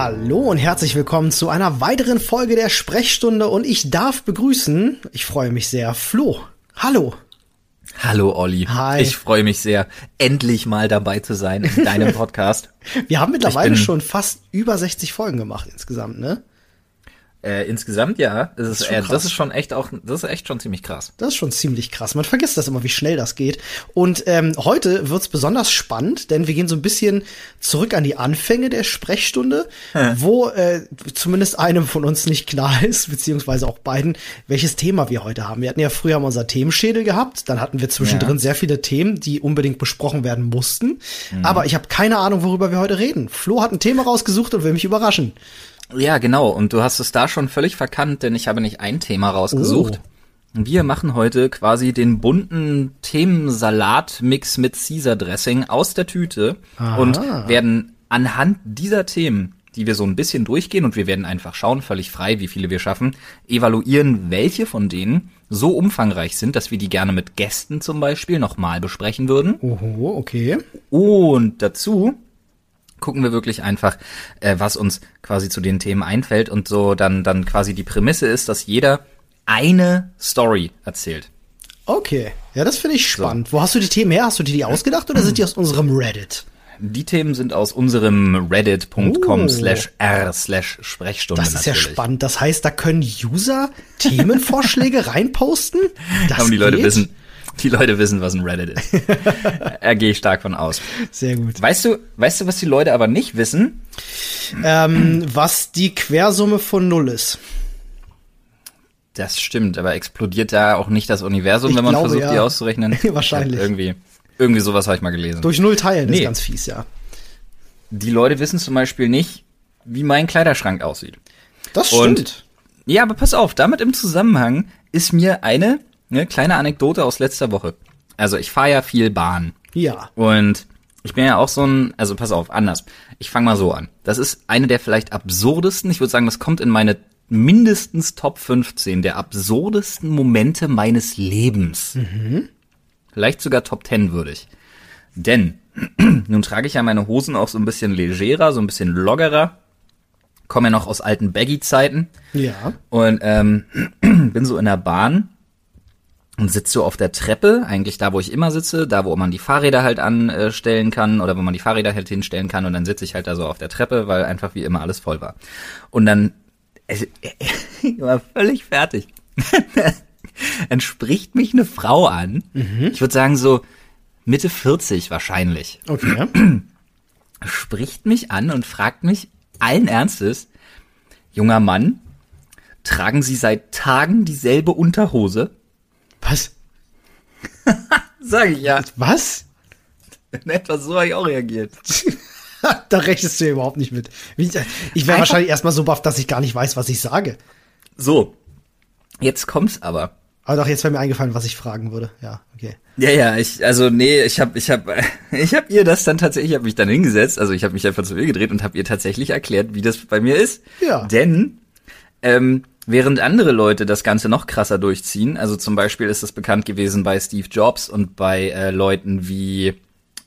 Hallo und herzlich willkommen zu einer weiteren Folge der Sprechstunde und ich darf begrüßen, ich freue mich sehr, Flo. Hallo. Hallo Olli. Hi. Ich freue mich sehr, endlich mal dabei zu sein in deinem Podcast. Wir haben mittlerweile schon fast über 60 Folgen gemacht insgesamt, ne? Äh, insgesamt ja, es ist, ist schon äh, das ist schon echt auch, das ist echt schon ziemlich krass. Das ist schon ziemlich krass. Man vergisst das immer, wie schnell das geht. Und ähm, heute wird's besonders spannend, denn wir gehen so ein bisschen zurück an die Anfänge der Sprechstunde, wo äh, zumindest einem von uns nicht klar ist, beziehungsweise auch beiden, welches Thema wir heute haben. Wir hatten ja früher mal unser Themenschädel gehabt, dann hatten wir zwischendrin Ja. sehr viele Themen, die unbedingt besprochen werden mussten. Aber ich habe keine Ahnung, worüber wir heute reden. Flo hat ein Thema rausgesucht und will mich überraschen. Ja, genau. Und du hast es da schon völlig verkannt, denn ich habe nicht ein Thema rausgesucht. Oh. Wir machen heute quasi den bunten Themensalat-Mix mit Caesar Dressing aus der Tüte Aha. und werden anhand dieser Themen, die wir so ein bisschen durchgehen und wir werden einfach schauen, völlig frei, wie viele wir schaffen, evaluieren, welche von denen so umfangreich sind, dass wir die gerne mit Gästen zum Beispiel nochmal besprechen würden. Oho, okay. Und dazu gucken wir wirklich einfach, äh, was uns quasi zu den Themen einfällt und so dann, dann quasi die Prämisse ist, dass jeder eine Story erzählt. Okay. Ja, das finde ich spannend. Wo hast du die Themen her? Hast du dir die ausgedacht oder sind die aus unserem Reddit? Die Themen sind aus unserem reddit.com Oh. slash r slash Sprechstunde Das ist ja natürlich. spannend. Das heißt, da können User Themenvorschläge reinposten? Das Haben die Leute geht? wissen, die Leute wissen, was ein Reddit ist. er gehe ich stark von aus. Sehr gut. Weißt du, weißt du, was die Leute aber nicht wissen? Ähm, was die Quersumme von Null ist. Das stimmt, aber explodiert da auch nicht das Universum, Ich wenn man glaube, versucht, ja. die auszurechnen? Wahrscheinlich. Ja, irgendwie, irgendwie sowas habe ich mal gelesen. Durch Null teilen ist Nee. ganz fies, ja. Die Leute wissen zum Beispiel nicht, wie mein Kleiderschrank aussieht. Das Und- stimmt. Ja, aber pass auf, damit im Zusammenhang ist mir eine ne, kleine Anekdote aus letzter Woche. Also ich fahre ja viel Bahn ja. und ich bin ja auch so ein, also pass auf, anders. Ich fange mal so an. Das ist eine der vielleicht absurdesten, ich würde sagen, das kommt in meine mindestens Top 15 der absurdesten Momente meines Lebens. Vielleicht sogar Top 10 würdig. Denn nun trage ich ja meine Hosen auch so ein bisschen legerer, so ein bisschen loggerer. Komme ja noch aus alten Baggy-Zeiten. Ja. Und ähm, bin so in der Bahn und sitze so auf der Treppe, eigentlich da, wo ich immer sitze, da, wo man die Fahrräder halt anstellen kann oder wo man die Fahrräder halt hinstellen kann und dann sitze ich halt da so auf der Treppe, weil einfach wie immer alles voll war. Und dann ich war völlig fertig. dann spricht mich eine Frau an, ich würde sagen so Mitte 40 wahrscheinlich, Okay. spricht mich an und fragt mich allen Ernstes, junger Mann, tragen Sie seit Tagen dieselbe Unterhose? Was? Sag ich ja. Was? In etwa so habe ich auch reagiert. da rechnest du ja überhaupt nicht mit. Ich wäre wahrscheinlich erstmal so baff, dass ich gar nicht weiß, was ich sage. So, jetzt kommt's aber. Aber doch, jetzt wäre mir eingefallen, was ich fragen würde. Ja, okay. Ja, ja, ich, also nee, ich habe, ich habe, ich habe ihr das dann tatsächlich, ich habe mich dann hingesetzt, also ich habe mich einfach zu ihr gedreht und habe ihr tatsächlich erklärt, wie das bei mir ist. Ja. Denn ähm, während andere Leute das Ganze noch krasser durchziehen, also zum Beispiel ist das bekannt gewesen bei Steve Jobs und bei äh, Leuten wie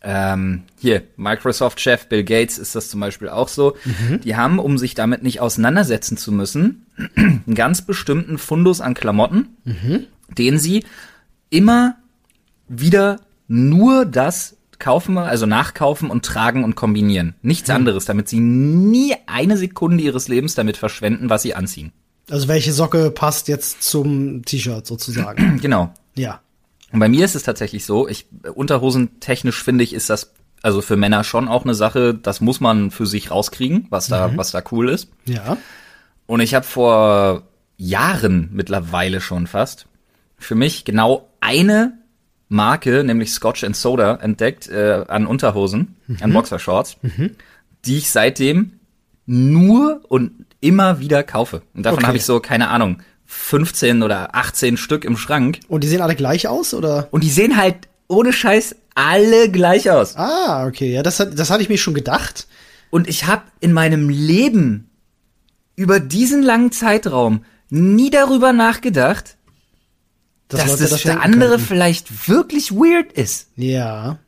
ähm, hier Microsoft-Chef Bill Gates ist das zum Beispiel auch so. Die haben, um sich damit nicht auseinandersetzen zu müssen, einen ganz bestimmten Fundus an Klamotten, den sie immer wieder nur das kaufen, also nachkaufen und tragen und kombinieren. Nichts anderes, damit sie nie eine Sekunde ihres Lebens damit verschwenden, was sie anziehen. Also welche Socke passt jetzt zum T-Shirt sozusagen? Genau. ja. Und bei mir ist es tatsächlich so, ich unterhosentechnisch finde ich, ist das also für Männer schon auch eine Sache, das muss man für sich rauskriegen, was da was da cool ist. Ja. Und ich habe vor Jahren mittlerweile schon fast für mich genau eine Marke, nämlich Scotch and Soda, entdeckt äh, an Unterhosen, an Boxershorts, die ich seitdem nur und immer wieder kaufe. Und davon Okay. habe ich so, keine Ahnung, 15 oder 18 Stück im Schrank. Und die sehen alle gleich aus, oder? Und die sehen halt ohne Scheiß alle gleich aus. Ah, okay. Ja, das, hat, das hatte ich mir schon gedacht. Und ich habe in meinem Leben über diesen langen Zeitraum nie darüber nachgedacht, Dass dass das für denken andere könnten. vielleicht wirklich weird ist. Ja.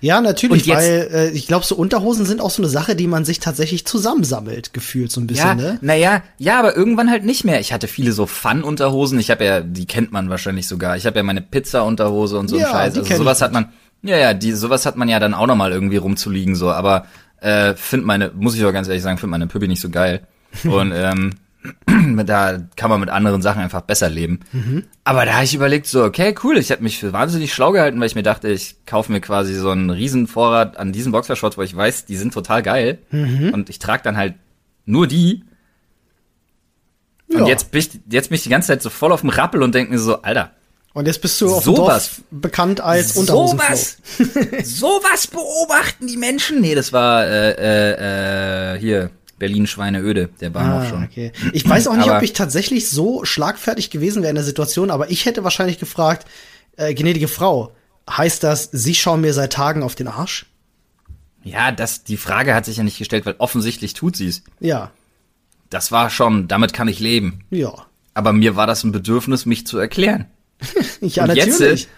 Ja, natürlich, jetzt, weil äh, ich glaube, so Unterhosen sind auch so eine Sache, die man sich tatsächlich zusammensammelt, gefühlt so ein bisschen, ja, ne? Naja, ja, aber irgendwann halt nicht mehr. Ich hatte viele so Fun-Unterhosen. Ich habe ja, die kennt man wahrscheinlich sogar. Ich habe ja meine Pizza-Unterhose und so ja, Scheiß. Also sowas hat man, ja, ja, die, sowas hat man ja dann auch nochmal irgendwie rumzuliegen, so. Aber äh, find meine, muss ich auch ganz ehrlich sagen, find meine Püppi nicht so geil. Und ähm, da kann man mit anderen Sachen einfach besser leben. Mhm. Aber da habe ich überlegt, so, okay, cool, ich habe mich für wahnsinnig schlau gehalten, weil ich mir dachte, ich kaufe mir quasi so einen riesen Vorrat an diesen Boxershorts, wo ich weiß, die sind total geil. Mhm. Und ich trage dann halt nur die. Ja. Und jetzt bin, ich, jetzt bin ich die ganze Zeit so voll auf dem Rappel und denke mir so, Alter. Und jetzt bist du auf so dem Dorf bekannt als Sowas, sowas beobachten die Menschen. Nee, das war äh, äh, äh, hier Berlin Schweineöde, der Bahnhof ah, schon. Okay. Ich weiß auch nicht, ob ich tatsächlich so schlagfertig gewesen wäre in der Situation, aber ich hätte wahrscheinlich gefragt, äh, gnädige Frau, heißt das, Sie schauen mir seit Tagen auf den Arsch? Ja, das, die Frage hat sich ja nicht gestellt, weil offensichtlich tut sie es. Ja. Das war schon, damit kann ich leben. Ja. Aber mir war das ein Bedürfnis, mich zu erklären. ja, und natürlich. Jetzt,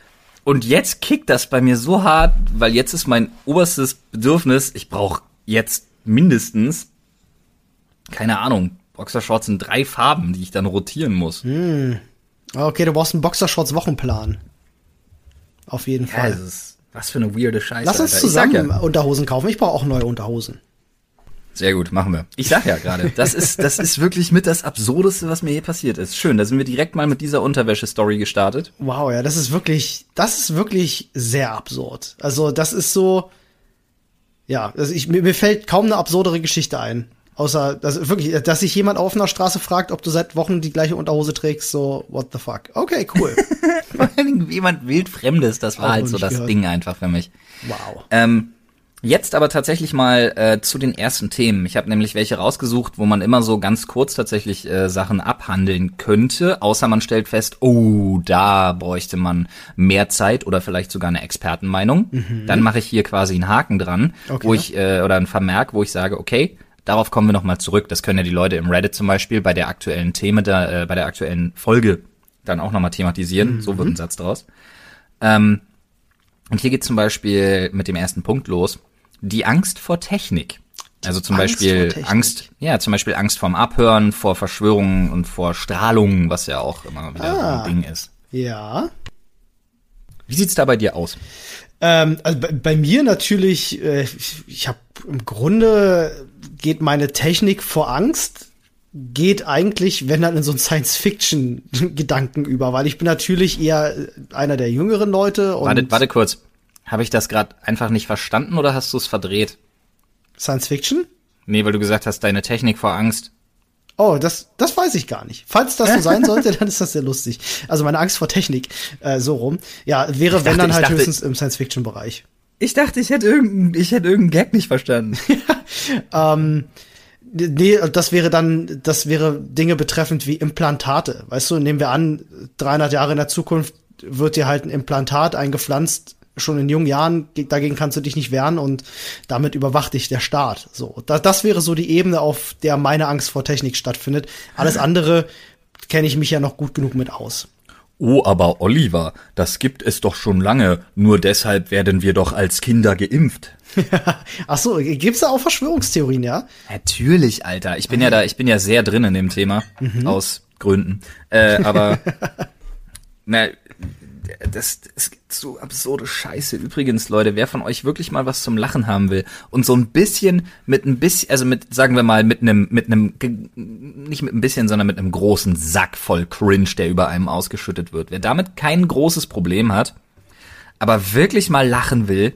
und jetzt kickt das bei mir so hart, weil jetzt ist mein oberstes Bedürfnis, ich brauche jetzt mindestens keine Ahnung, Boxershorts in drei Farben, die ich dann rotieren muss. Hm. Okay, du brauchst einen Boxershorts-Wochenplan. Auf jeden ja, Fall. Ist, was für eine weirde Scheiße. Lass uns Alter. zusammen ja. Unterhosen kaufen. Ich brauche auch neue Unterhosen. Sehr gut, machen wir. Ich sag ja gerade, das ist, das ist wirklich mit das Absurdeste, was mir je passiert ist. Schön, da sind wir direkt mal mit dieser Unterwäsche-Story gestartet. Wow, ja, das ist wirklich, das ist wirklich sehr absurd. Also, das ist so, ja, also ich, mir, mir fällt kaum eine absurdere Geschichte ein. Außer, dass wirklich, dass sich jemand auf einer Straße fragt, ob du seit Wochen die gleiche Unterhose trägst, so, what the fuck. Okay, cool. Vor allem jemand wildfremdes, das war Auch halt so das gehört. Ding einfach für mich. Wow. Ähm, Jetzt aber tatsächlich mal äh, zu den ersten Themen. Ich habe nämlich welche rausgesucht, wo man immer so ganz kurz tatsächlich äh, Sachen abhandeln könnte, außer man stellt fest, oh, da bräuchte man mehr Zeit oder vielleicht sogar eine Expertenmeinung. Mhm. Dann mache ich hier quasi einen Haken dran, okay. wo ich äh, oder einen Vermerk, wo ich sage, okay, Darauf kommen wir nochmal zurück. Das können ja die Leute im Reddit zum Beispiel bei der aktuellen Thema, da, äh, bei der aktuellen Folge dann auch nochmal thematisieren. Mhm. So wird ein Satz draus. Ähm, und hier geht zum Beispiel mit dem ersten Punkt los. Die Angst vor Technik. Also zum Angst Beispiel Angst, ja, zum Beispiel Angst vorm Abhören, vor Verschwörungen und vor Strahlungen, was ja auch immer wieder ah, ein Ding ist. Ja. Wie sieht's da bei dir aus? Ähm, also bei, bei, mir natürlich, äh, ich, ich habe im Grunde geht meine Technik vor Angst geht eigentlich, wenn dann in so ein Science-Fiction-Gedanken über, weil ich bin natürlich eher einer der jüngeren Leute. Und warte, warte kurz. Habe ich das gerade einfach nicht verstanden oder hast du es verdreht? Science-Fiction? Nee, weil du gesagt hast, deine Technik vor Angst. Oh, das, das weiß ich gar nicht. Falls das so sein sollte, dann ist das sehr lustig. Also meine Angst vor Technik, äh, so rum. Ja, wäre dachte, wenn dann halt dachte, höchstens im Science-Fiction-Bereich. Ich dachte, ich hätte irgendeinen, ich hätte irgendeinen Gag nicht verstanden. ähm, nee, das wäre dann, das wäre Dinge betreffend wie Implantate. Weißt du, nehmen wir an, 300 Jahre in der Zukunft wird dir halt ein Implantat eingepflanzt, schon in jungen Jahren, dagegen kannst du dich nicht wehren und damit überwacht dich der Staat. So, das, das wäre so die Ebene, auf der meine Angst vor Technik stattfindet. Alles andere kenne ich mich ja noch gut genug mit aus. Oh, aber Oliver, das gibt es doch schon lange. Nur deshalb werden wir doch als Kinder geimpft. Ach so, gibt's da auch Verschwörungstheorien, ja? Natürlich, Alter. Ich bin ja da, ich bin ja sehr drin in dem Thema mhm. aus Gründen. Äh, aber na, das, das gibt so absurde Scheiße. Übrigens, Leute, wer von euch wirklich mal was zum Lachen haben will und so ein bisschen mit ein bisschen, also mit, sagen wir mal, mit einem, mit einem, nicht mit ein bisschen, sondern mit einem großen Sack voll Cringe, der über einem ausgeschüttet wird. Wer damit kein großes Problem hat, aber wirklich mal lachen will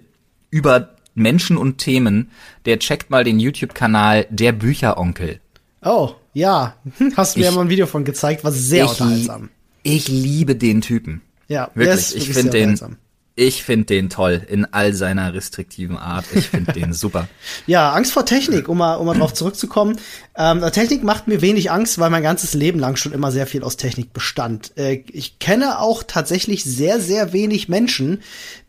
über Menschen und Themen, der checkt mal den YouTube-Kanal Der Bücheronkel. Oh, ja. Hast du mir mal ein Video von gezeigt, war sehr unterhaltsam. Ich liebe den Typen. Ja, wirklich. Ich finde den, ich finde den toll in all seiner restriktiven Art. Ich finde den super. Ja, Angst vor Technik, um mal, um mal drauf zurückzukommen. Ähm, Technik macht mir wenig Angst, weil mein ganzes Leben lang schon immer sehr viel aus Technik bestand. Äh, ich kenne auch tatsächlich sehr, sehr wenig Menschen,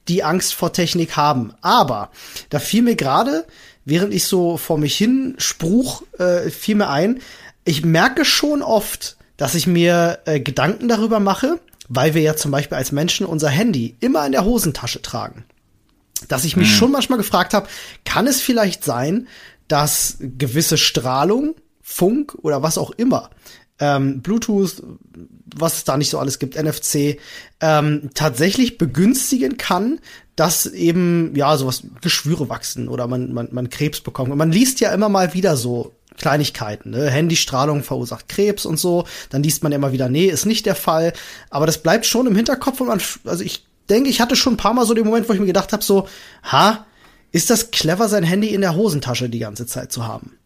die Angst vor Technik haben. Aber da fiel mir gerade, während ich so vor mich hin spruch, äh, fiel mir ein, ich merke schon oft, dass ich mir äh, Gedanken darüber mache, weil wir ja zum Beispiel als Menschen unser Handy immer in der Hosentasche tragen. dass ich mich hm. schon manchmal gefragt habe, kann es vielleicht sein, dass gewisse Strahlung, Funk oder was auch immer, ähm, Bluetooth, was es da nicht so alles gibt, NFC, ähm, tatsächlich begünstigen kann, dass eben, ja, sowas, Geschwüre wachsen oder man, man, man Krebs bekommt. Und man liest ja immer mal wieder so Kleinigkeiten, ne? Handystrahlung verursacht Krebs und so. Dann liest man immer wieder, nee, ist nicht der Fall. Aber das bleibt schon im Hinterkopf und man, also ich denke, ich hatte schon ein paar Mal so den Moment, wo ich mir gedacht habe, so, ha, ist das clever, sein Handy in der Hosentasche die ganze Zeit zu haben?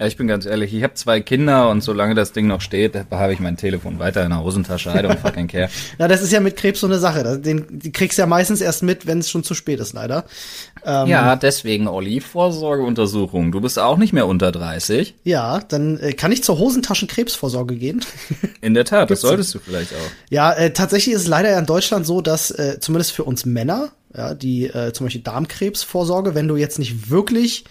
Ja, ich bin ganz ehrlich, ich habe zwei Kinder und solange das Ding noch steht, habe ich mein Telefon weiter in der Hosentasche. I don't fucking care. ja, das ist ja mit Krebs so eine Sache. Den, die kriegst du ja meistens erst mit, wenn es schon zu spät ist, leider. Ähm, ja, deswegen, Olli, Vorsorgeuntersuchung. Du bist auch nicht mehr unter 30. Ja, dann äh, kann ich zur Hosentaschenkrebsvorsorge gehen. In der Tat, das solltest du vielleicht auch. Ja, äh, tatsächlich ist es leider in Deutschland so, dass äh, zumindest für uns Männer, ja, die äh, zum Beispiel Darmkrebsvorsorge, wenn du jetzt nicht wirklich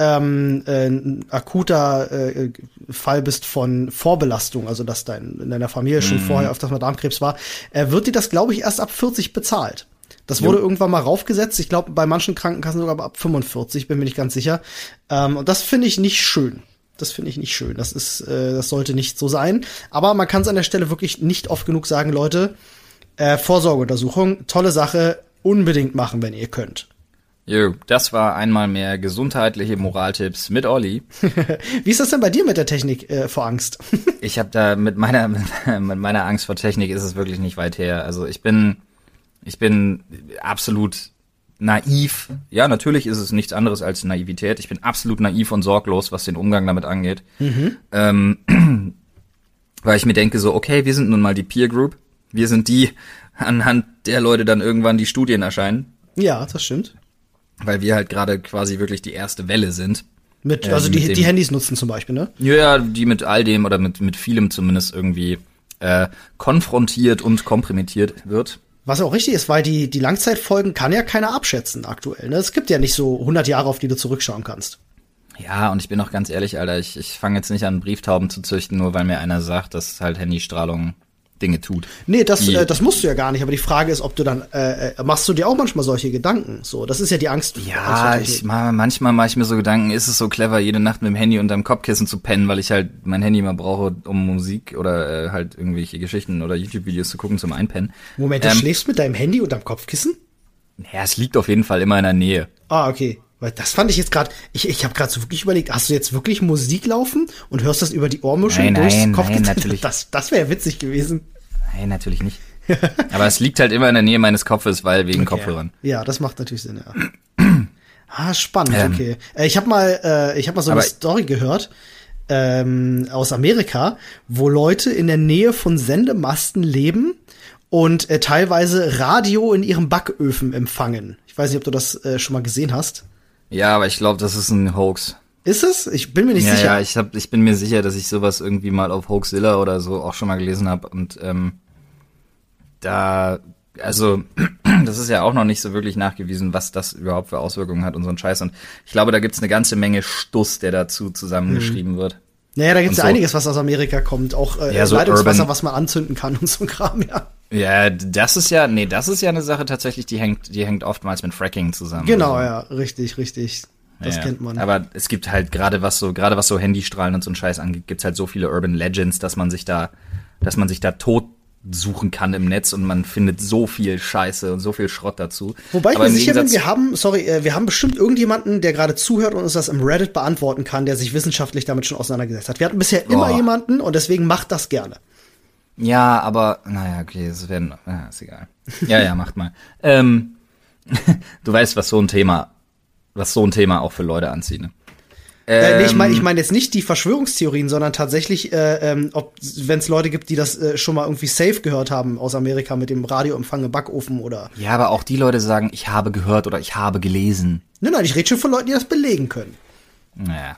ähm, äh, ein akuter äh, Fall bist von Vorbelastung, also dass dein, in deiner Familie schon mhm. vorher öfters mal Darmkrebs war, äh, wird dir das, glaube ich, erst ab 40 bezahlt. Das wurde jo. irgendwann mal raufgesetzt. Ich glaube, bei manchen Krankenkassen sogar ab 45, bin mir nicht ganz sicher. Ähm, und das finde ich nicht schön. Das finde ich nicht schön. Das ist, äh, das sollte nicht so sein. Aber man kann es an der Stelle wirklich nicht oft genug sagen, Leute. Äh, Vorsorgeuntersuchung, tolle Sache, unbedingt machen, wenn ihr könnt. Jo, das war einmal mehr gesundheitliche Moraltipps mit Olli. Wie ist das denn bei dir mit der Technik äh, vor Angst? ich habe da mit meiner mit meiner Angst vor Technik ist es wirklich nicht weit her. Also ich bin ich bin absolut naiv. Ja, natürlich ist es nichts anderes als Naivität. Ich bin absolut naiv und sorglos, was den Umgang damit angeht. Mhm. Ähm, weil ich mir denke so, okay, wir sind nun mal die Peer Group. Wir sind die, anhand der Leute dann irgendwann die Studien erscheinen. Ja, das stimmt weil wir halt gerade quasi wirklich die erste Welle sind. Mit, also äh, die, mit die Handys nutzen zum Beispiel, ne? Ja, die mit all dem oder mit, mit vielem zumindest irgendwie äh, konfrontiert und komprimiert wird. Was auch richtig ist, weil die, die Langzeitfolgen kann ja keiner abschätzen aktuell. Ne? Es gibt ja nicht so 100 Jahre, auf die du zurückschauen kannst. Ja, und ich bin auch ganz ehrlich, Alter, ich, ich fange jetzt nicht an, Brieftauben zu züchten, nur weil mir einer sagt, dass halt Handystrahlung Dinge tut. Nee, das, äh, das musst du ja gar nicht, aber die Frage ist, ob du dann, äh, äh machst du dir auch manchmal solche Gedanken? So, das ist ja die Angst. Ja, ich, manchmal mache ich mir so Gedanken, ist es so clever, jede Nacht mit dem Handy unterm Kopfkissen zu pennen, weil ich halt mein Handy mal brauche, um Musik oder äh, halt irgendwelche Geschichten oder YouTube-Videos zu gucken zum Einpennen. Moment, du ähm, schläfst mit deinem Handy unterm Kopfkissen? Ja, es liegt auf jeden Fall immer in der Nähe. Ah, okay. Weil das fand ich jetzt gerade, ich, ich habe gerade so wirklich überlegt, hast du jetzt wirklich Musik laufen und hörst das über die Ohrmuschel nein, durchs nein, Kopfkissen? Nein, natürlich. Das, das wäre witzig gewesen. Nein, natürlich nicht. Aber es liegt halt immer in der Nähe meines Kopfes, weil wegen okay. Kopfhörern. Ja, das macht natürlich Sinn, ja. ah, spannend, ähm, okay. Äh, ich habe mal, äh, ich habe mal so eine Story gehört ähm, aus Amerika, wo Leute in der Nähe von Sendemasten leben und äh, teilweise Radio in ihren Backöfen empfangen. Ich weiß nicht, ob du das äh, schon mal gesehen hast. Ja, aber ich glaube, das ist ein Hoax. Ist es? Ich bin mir nicht ja, sicher. Ja, ich, hab, ich bin mir sicher, dass ich sowas irgendwie mal auf Hoaxilla oder so auch schon mal gelesen habe. Und ähm, da, also, das ist ja auch noch nicht so wirklich nachgewiesen, was das überhaupt für Auswirkungen hat und so ein Scheiß. Und ich glaube, da gibt's eine ganze Menge Stuss, der dazu zusammengeschrieben hm. wird. Naja, da gibt's ja so. einiges, was aus Amerika kommt. Auch äh, ja, so Leitungswasser, Urban. was man anzünden kann und so ein Kram, ja. Ja, das ist ja, nee, das ist ja eine Sache tatsächlich, die hängt, die hängt oftmals mit Fracking zusammen. Genau, also. ja, richtig, richtig. Das ja, kennt man. Aber es gibt halt gerade was so, gerade was so Handystrahlen und so ein Scheiß angeht, gibt's halt so viele Urban Legends, dass man sich da, dass man sich da tot suchen kann im Netz und man findet so viel Scheiße und so viel Schrott dazu. Wobei ich Aber mir sicher bin, wir haben, sorry, äh, wir haben bestimmt irgendjemanden, der gerade zuhört und uns das im Reddit beantworten kann, der sich wissenschaftlich damit schon auseinandergesetzt hat. Wir hatten bisher oh. immer jemanden und deswegen macht das gerne. Ja, aber, naja, okay, es werden, ja, ist egal. Ja, ja, macht mal. ähm, du weißt, was so ein Thema was so ein Thema auch für Leute anzieht. Ne? Ähm, nee, ich meine ich mein jetzt nicht die Verschwörungstheorien, sondern tatsächlich, äh, ähm, wenn es Leute gibt, die das äh, schon mal irgendwie safe gehört haben aus Amerika mit dem Radioempfang im Backofen oder. Ja, aber auch die Leute sagen, ich habe gehört oder ich habe gelesen. Nein, nein, ich rede schon von Leuten, die das belegen können. Naja.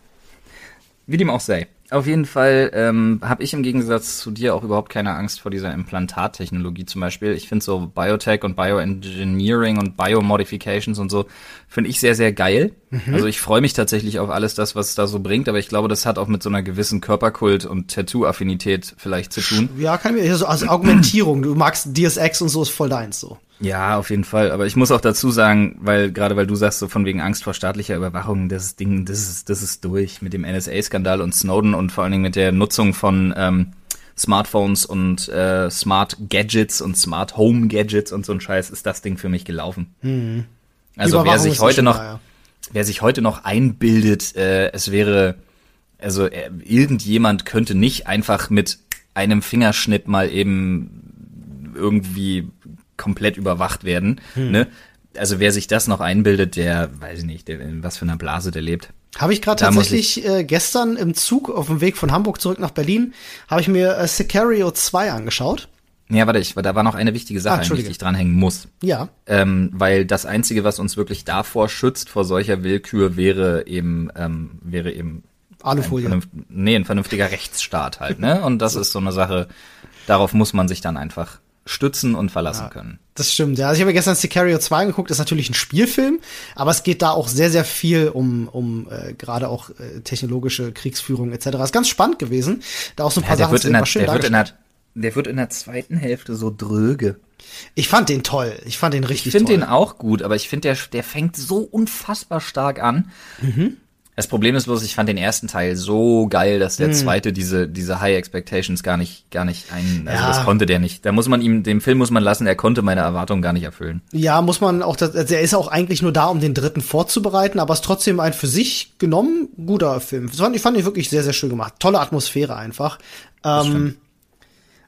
Wie dem auch sei. Auf jeden Fall ähm, habe ich im Gegensatz zu dir auch überhaupt keine Angst vor dieser Implantattechnologie zum Beispiel. Ich finde so Biotech und Bioengineering und Biomodifications und so finde ich sehr, sehr geil. Mhm. Also ich freue mich tatsächlich auf alles das, was es da so bringt, aber ich glaube, das hat auch mit so einer gewissen Körperkult und Tattoo-Affinität vielleicht zu tun. Ja, kann ich, also, also Argumentierung. Du magst DSX und so ist voll deins so. Ja, auf jeden Fall. Aber ich muss auch dazu sagen, weil gerade weil du sagst, so von wegen Angst vor staatlicher Überwachung, das Ding, das ist, das ist durch mit dem NSA-Skandal und Snowden und vor allen Dingen mit der Nutzung von ähm, Smartphones und äh, Smart Gadgets und Smart Home Gadgets und so ein Scheiß ist das Ding für mich gelaufen. Hm. Also wer sich heute noch, da, ja. wer sich heute noch einbildet, äh, es wäre, also äh, irgendjemand könnte nicht einfach mit einem Fingerschnitt mal eben irgendwie komplett überwacht werden. Hm. Ne? Also wer sich das noch einbildet, der weiß ich nicht, der, in was für einer Blase der lebt. Habe ich gerade tatsächlich äh, gestern im Zug auf dem Weg von Hamburg zurück nach Berlin, habe ich mir äh, Sicario 2 angeschaut. Ja, warte, ich, da war noch eine wichtige Sache, ah, die ich dranhängen muss. Ja. Ähm, weil das Einzige, was uns wirklich davor schützt, vor solcher Willkür, wäre eben, ähm, wäre eben Alufolie. Ein nee, ein vernünftiger Rechtsstaat halt, ne? Und das ist so eine Sache, darauf muss man sich dann einfach stützen und verlassen ja, können. Das stimmt, ja. Also ich habe gestern Sicario 2 geguckt, das ist natürlich ein Spielfilm, aber es geht da auch sehr, sehr viel um, um äh, gerade auch äh, technologische Kriegsführung etc. Ist ganz spannend gewesen. Da auch so ein paar ja, Sachen in der, schön der wird in der, der wird in der zweiten Hälfte so dröge. Ich fand den toll. Ich fand den richtig ich find toll. Ich finde den auch gut, aber ich finde, der, der fängt so unfassbar stark an. Mhm. Das Problem ist bloß, ich fand den ersten Teil so geil, dass der hm. zweite diese, diese High Expectations gar nicht, gar nicht ein, also ja. das konnte der nicht. Da muss man ihm, dem Film muss man lassen, er konnte meine Erwartungen gar nicht erfüllen. Ja, muss man auch, also er ist auch eigentlich nur da, um den dritten vorzubereiten, aber es ist trotzdem ein für sich genommen guter Film. Ich fand, ich fand ihn wirklich sehr, sehr schön gemacht. Tolle Atmosphäre einfach. Ähm,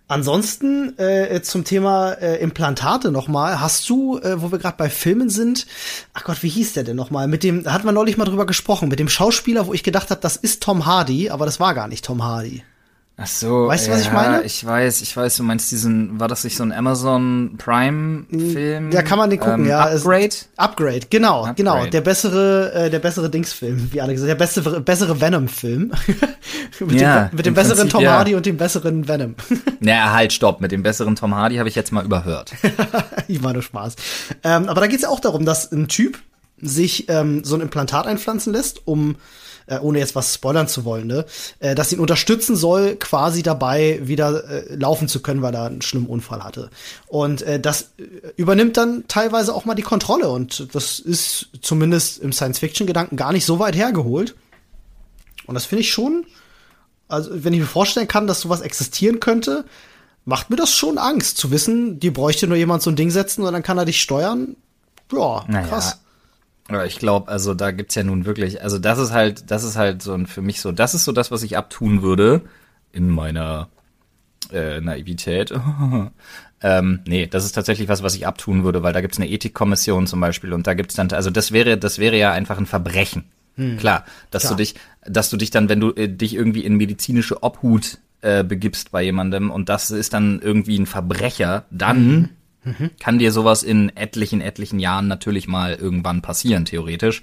Ansonsten äh, zum Thema äh, Implantate nochmal. Hast du, äh, wo wir gerade bei Filmen sind, ach Gott, wie hieß der denn nochmal? Mit dem, da hatten wir neulich mal drüber gesprochen, mit dem Schauspieler, wo ich gedacht habe, das ist Tom Hardy, aber das war gar nicht Tom Hardy. Ach so. Weißt du, was ich meine? Ich weiß, ich weiß, du meinst diesen, war das nicht so ein Amazon Prime Film? Ja, kann man den gucken, ähm, ja. Upgrade? Upgrade, genau, Upgrade. genau. Der bessere, äh, der bessere Dingsfilm, wie alle gesagt, der bessere, bessere Venom-Film. mit, ja, dem, mit dem besseren Prinzip, Tom Hardy ja. und dem besseren Venom. naja, halt, stopp. Mit dem besseren Tom Hardy habe ich jetzt mal überhört. ich war nur Spaß. Ähm, aber da geht's ja auch darum, dass ein Typ sich ähm, so ein Implantat einpflanzen lässt, um äh, ohne jetzt was spoilern zu wollen, ne, äh, dass ihn unterstützen soll, quasi dabei wieder äh, laufen zu können, weil er einen schlimmen Unfall hatte. Und äh, das äh, übernimmt dann teilweise auch mal die Kontrolle und das ist zumindest im Science-Fiction-Gedanken gar nicht so weit hergeholt. Und das finde ich schon, also wenn ich mir vorstellen kann, dass sowas existieren könnte, macht mir das schon Angst zu wissen, die bräuchte nur jemand so ein Ding setzen und dann kann er dich steuern. Ja, naja, krass. Aber ich glaube, also da gibt's ja nun wirklich, also das ist halt, das ist halt so ein für mich so, das ist so das, was ich abtun würde in meiner äh, Naivität. ähm, nee, das ist tatsächlich was, was ich abtun würde, weil da gibt's eine Ethikkommission zum Beispiel und da gibt's dann, also das wäre, das wäre ja einfach ein Verbrechen. Hm. Klar, dass Klar. du dich, dass du dich dann, wenn du äh, dich irgendwie in medizinische Obhut äh, begibst bei jemandem und das ist dann irgendwie ein Verbrecher, dann mhm Mhm. Kann dir sowas in etlichen, etlichen Jahren natürlich mal irgendwann passieren, theoretisch.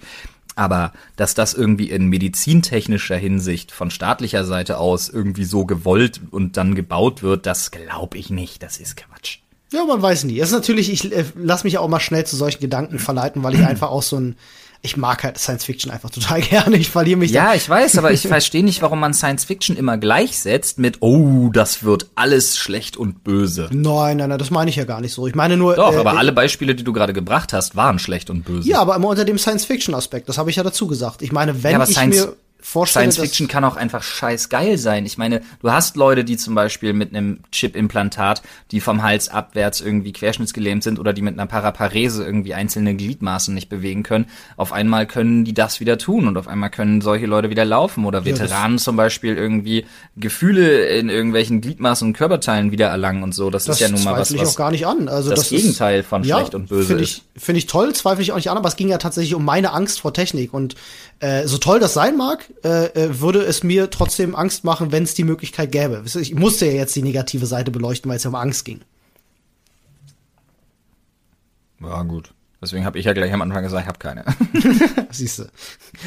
Aber dass das irgendwie in medizintechnischer Hinsicht von staatlicher Seite aus irgendwie so gewollt und dann gebaut wird, das glaube ich nicht. Das ist Quatsch. Ja, man weiß nie. Es ist natürlich, ich äh, lass mich auch mal schnell zu solchen Gedanken verleiten, weil ich einfach auch so ein ich mag halt Science Fiction einfach total gerne. Ich verliere mich Ja, ich weiß, aber ich verstehe nicht, warum man Science Fiction immer gleichsetzt mit, oh, das wird alles schlecht und böse. Nein, nein, nein, das meine ich ja gar nicht so. Ich meine nur. Doch, äh, aber alle Beispiele, die du gerade gebracht hast, waren schlecht und böse. Ja, aber immer unter dem Science Fiction Aspekt. Das habe ich ja dazu gesagt. Ich meine, wenn ja, ich Science mir vorstelle, Science Fiction kann auch einfach scheiß geil sein. Ich meine, du hast Leute, die zum Beispiel mit einem Chip-Implantat, die vom Hals abwärts irgendwie querschnittsgelähmt sind oder die mit einer Paraparese irgendwie einzelne Gliedmaßen nicht bewegen können. Auf einmal können die das wieder tun und auf einmal können solche Leute wieder laufen oder Veteranen ja, zum Beispiel irgendwie Gefühle in irgendwelchen Gliedmaßen und Körperteilen wieder erlangen und so. Das, das ist ja nun mal was, was ich auch gar nicht an. Also das, das Gegenteil von schlecht und böse find ich, Finde ich toll, zweifle ich auch nicht an, aber es ging ja tatsächlich um meine Angst vor Technik und äh, so toll das sein mag, äh, äh, würde es mir trotzdem Angst machen, wenn es die Möglichkeit gäbe. Ich musste ja jetzt die negative Seite beleuchten, weil es ja um Angst ging. Ja, gut. Deswegen habe ich ja gleich am Anfang gesagt, ich habe keine. Siehst du.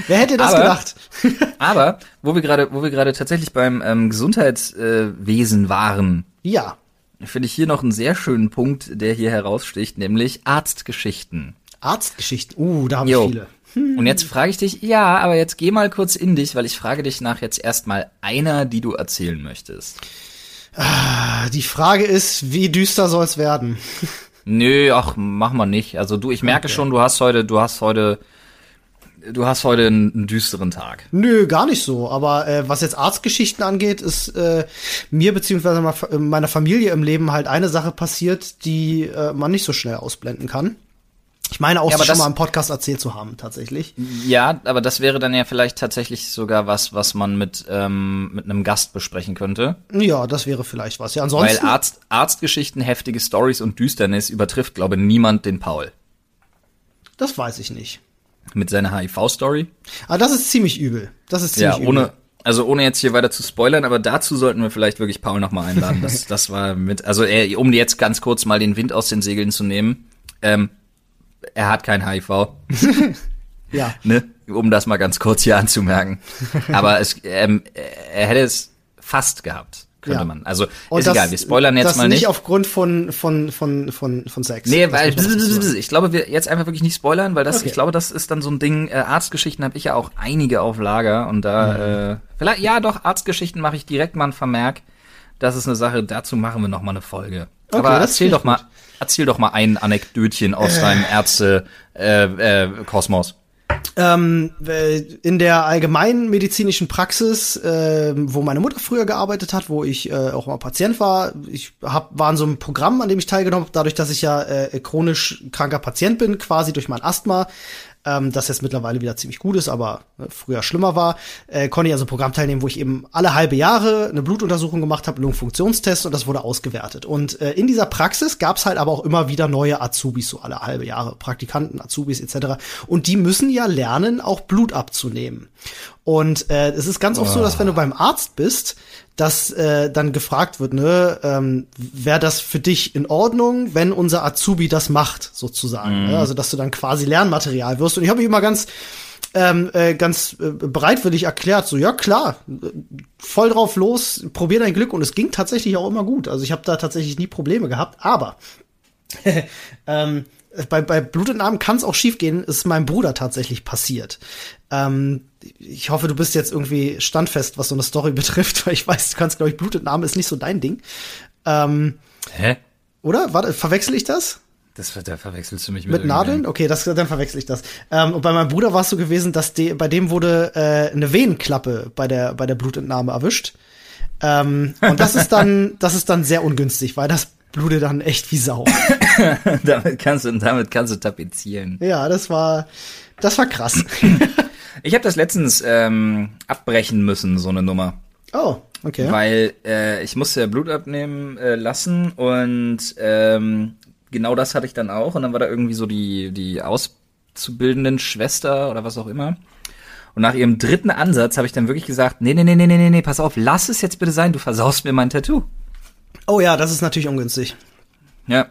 Wer hätte das aber, gedacht? aber wo wir gerade, wo wir gerade tatsächlich beim ähm, Gesundheitswesen äh, waren. Ja. Finde ich hier noch einen sehr schönen Punkt, der hier heraussticht, nämlich Arztgeschichten. Arztgeschichten. Uh, da haben wir viele. Und jetzt frage ich dich, ja, aber jetzt geh mal kurz in dich, weil ich frage dich nach jetzt erstmal einer, die du erzählen möchtest. Ah, die Frage ist, wie düster soll es werden? Nö, ach, mach mal nicht. Also du, ich merke okay. schon, du hast heute, du hast heute, du hast heute einen, einen düsteren Tag. Nö, gar nicht so. Aber äh, was jetzt Arztgeschichten angeht, ist äh, mir beziehungsweise meiner Familie im Leben halt eine Sache passiert, die äh, man nicht so schnell ausblenden kann. Ich meine auch ja, schon mal im Podcast erzählt zu haben, tatsächlich. Ja, aber das wäre dann ja vielleicht tatsächlich sogar was, was man mit, ähm, mit einem Gast besprechen könnte. Ja, das wäre vielleicht was. Ja, ansonsten. Weil Arzt, Arztgeschichten, heftige Stories und Düsternis übertrifft, glaube niemand den Paul. Das weiß ich nicht. Mit seiner HIV-Story? Ah, das ist ziemlich übel. Das ist ziemlich ja, ohne, übel. Also ohne jetzt hier weiter zu spoilern, aber dazu sollten wir vielleicht wirklich Paul nochmal einladen. Das, das war mit, also er, um jetzt ganz kurz mal den Wind aus den Segeln zu nehmen. Ähm, er hat kein HIV. ja. Ne? Um das mal ganz kurz hier anzumerken. Aber es, ähm, er hätte es fast gehabt könnte ja. man. Also Und ist das, egal, wir spoilern jetzt mal nicht. nicht aufgrund von von von von von Sex. Nee, weil ich glaube, wir jetzt einfach wirklich nicht spoilern, weil das okay. ich glaube, das ist dann so ein Ding äh, Arztgeschichten habe ich ja auch einige auf Lager und da mhm. äh, vielleicht ja doch Arztgeschichten mache ich direkt mal einen Vermerk. Das ist eine Sache, dazu machen wir noch mal eine Folge. Okay, Aber erzähl doch mal, erzähl doch mal ein Anekdötchen aus äh. deinem Ärzte äh, äh. Ähm, äh, in der allgemeinen medizinischen Praxis, äh, wo meine Mutter früher gearbeitet hat, wo ich äh, auch mal Patient war, ich hab, war in so einem Programm, an dem ich teilgenommen habe, dadurch, dass ich ja äh, chronisch kranker Patient bin, quasi durch mein Asthma, ähm, das jetzt mittlerweile wieder ziemlich gut ist, aber äh, früher schlimmer war, äh, konnte ich also Programm teilnehmen, wo ich eben alle halbe Jahre eine Blutuntersuchung gemacht habe, Lungenfunktionstest und das wurde ausgewertet. Und äh, in dieser Praxis gab es halt aber auch immer wieder neue Azubis, so alle halbe Jahre, Praktikanten, Azubis etc. Und die müssen ja lernen, auch Blut abzunehmen. Und äh, es ist ganz oft oh. so, dass wenn du beim Arzt bist, dass äh, dann gefragt wird, ne, ähm, wäre das für dich in Ordnung, wenn unser Azubi das macht, sozusagen. Mhm. Ne? Also dass du dann quasi Lernmaterial wirst. Und ich habe mich immer ganz ähm, äh, ganz äh, bereitwillig erklärt, so ja klar, voll drauf los, probier dein Glück und es ging tatsächlich auch immer gut. Also ich habe da tatsächlich nie Probleme gehabt, aber ähm, bei, bei Blutentnahmen kann es auch schiefgehen, ist meinem Bruder tatsächlich passiert. Ähm, ich hoffe, du bist jetzt irgendwie standfest, was so eine Story betrifft, weil ich weiß, du kannst, glaube ich, Blutentnahme ist nicht so dein Ding. Ähm, Hä? Oder? Warte, verwechsel ich das? Das da verwechselst du mich mit, mit Nadeln? Okay, das, dann verwechsel ich das. Ähm, und bei meinem Bruder war es so gewesen, dass die, bei dem wurde äh, eine Venenklappe bei der bei der Blutentnahme erwischt. Ähm, und das ist dann das ist dann sehr ungünstig, weil das blutet dann echt wie Sau. damit kannst du damit kannst du tapezieren. Ja, das war das war krass. ich habe das letztens ähm, abbrechen müssen, so eine Nummer. Oh, okay. Weil äh, ich musste Blut abnehmen äh, lassen und ähm, genau das hatte ich dann auch und dann war da irgendwie so die die auszubildenden Schwester oder was auch immer. Und nach ihrem dritten Ansatz habe ich dann wirklich gesagt, nee, nee, nee, nee, nee, nee, pass auf, lass es jetzt bitte sein, du versaust mir mein Tattoo. Oh ja, das ist natürlich ungünstig. Ja.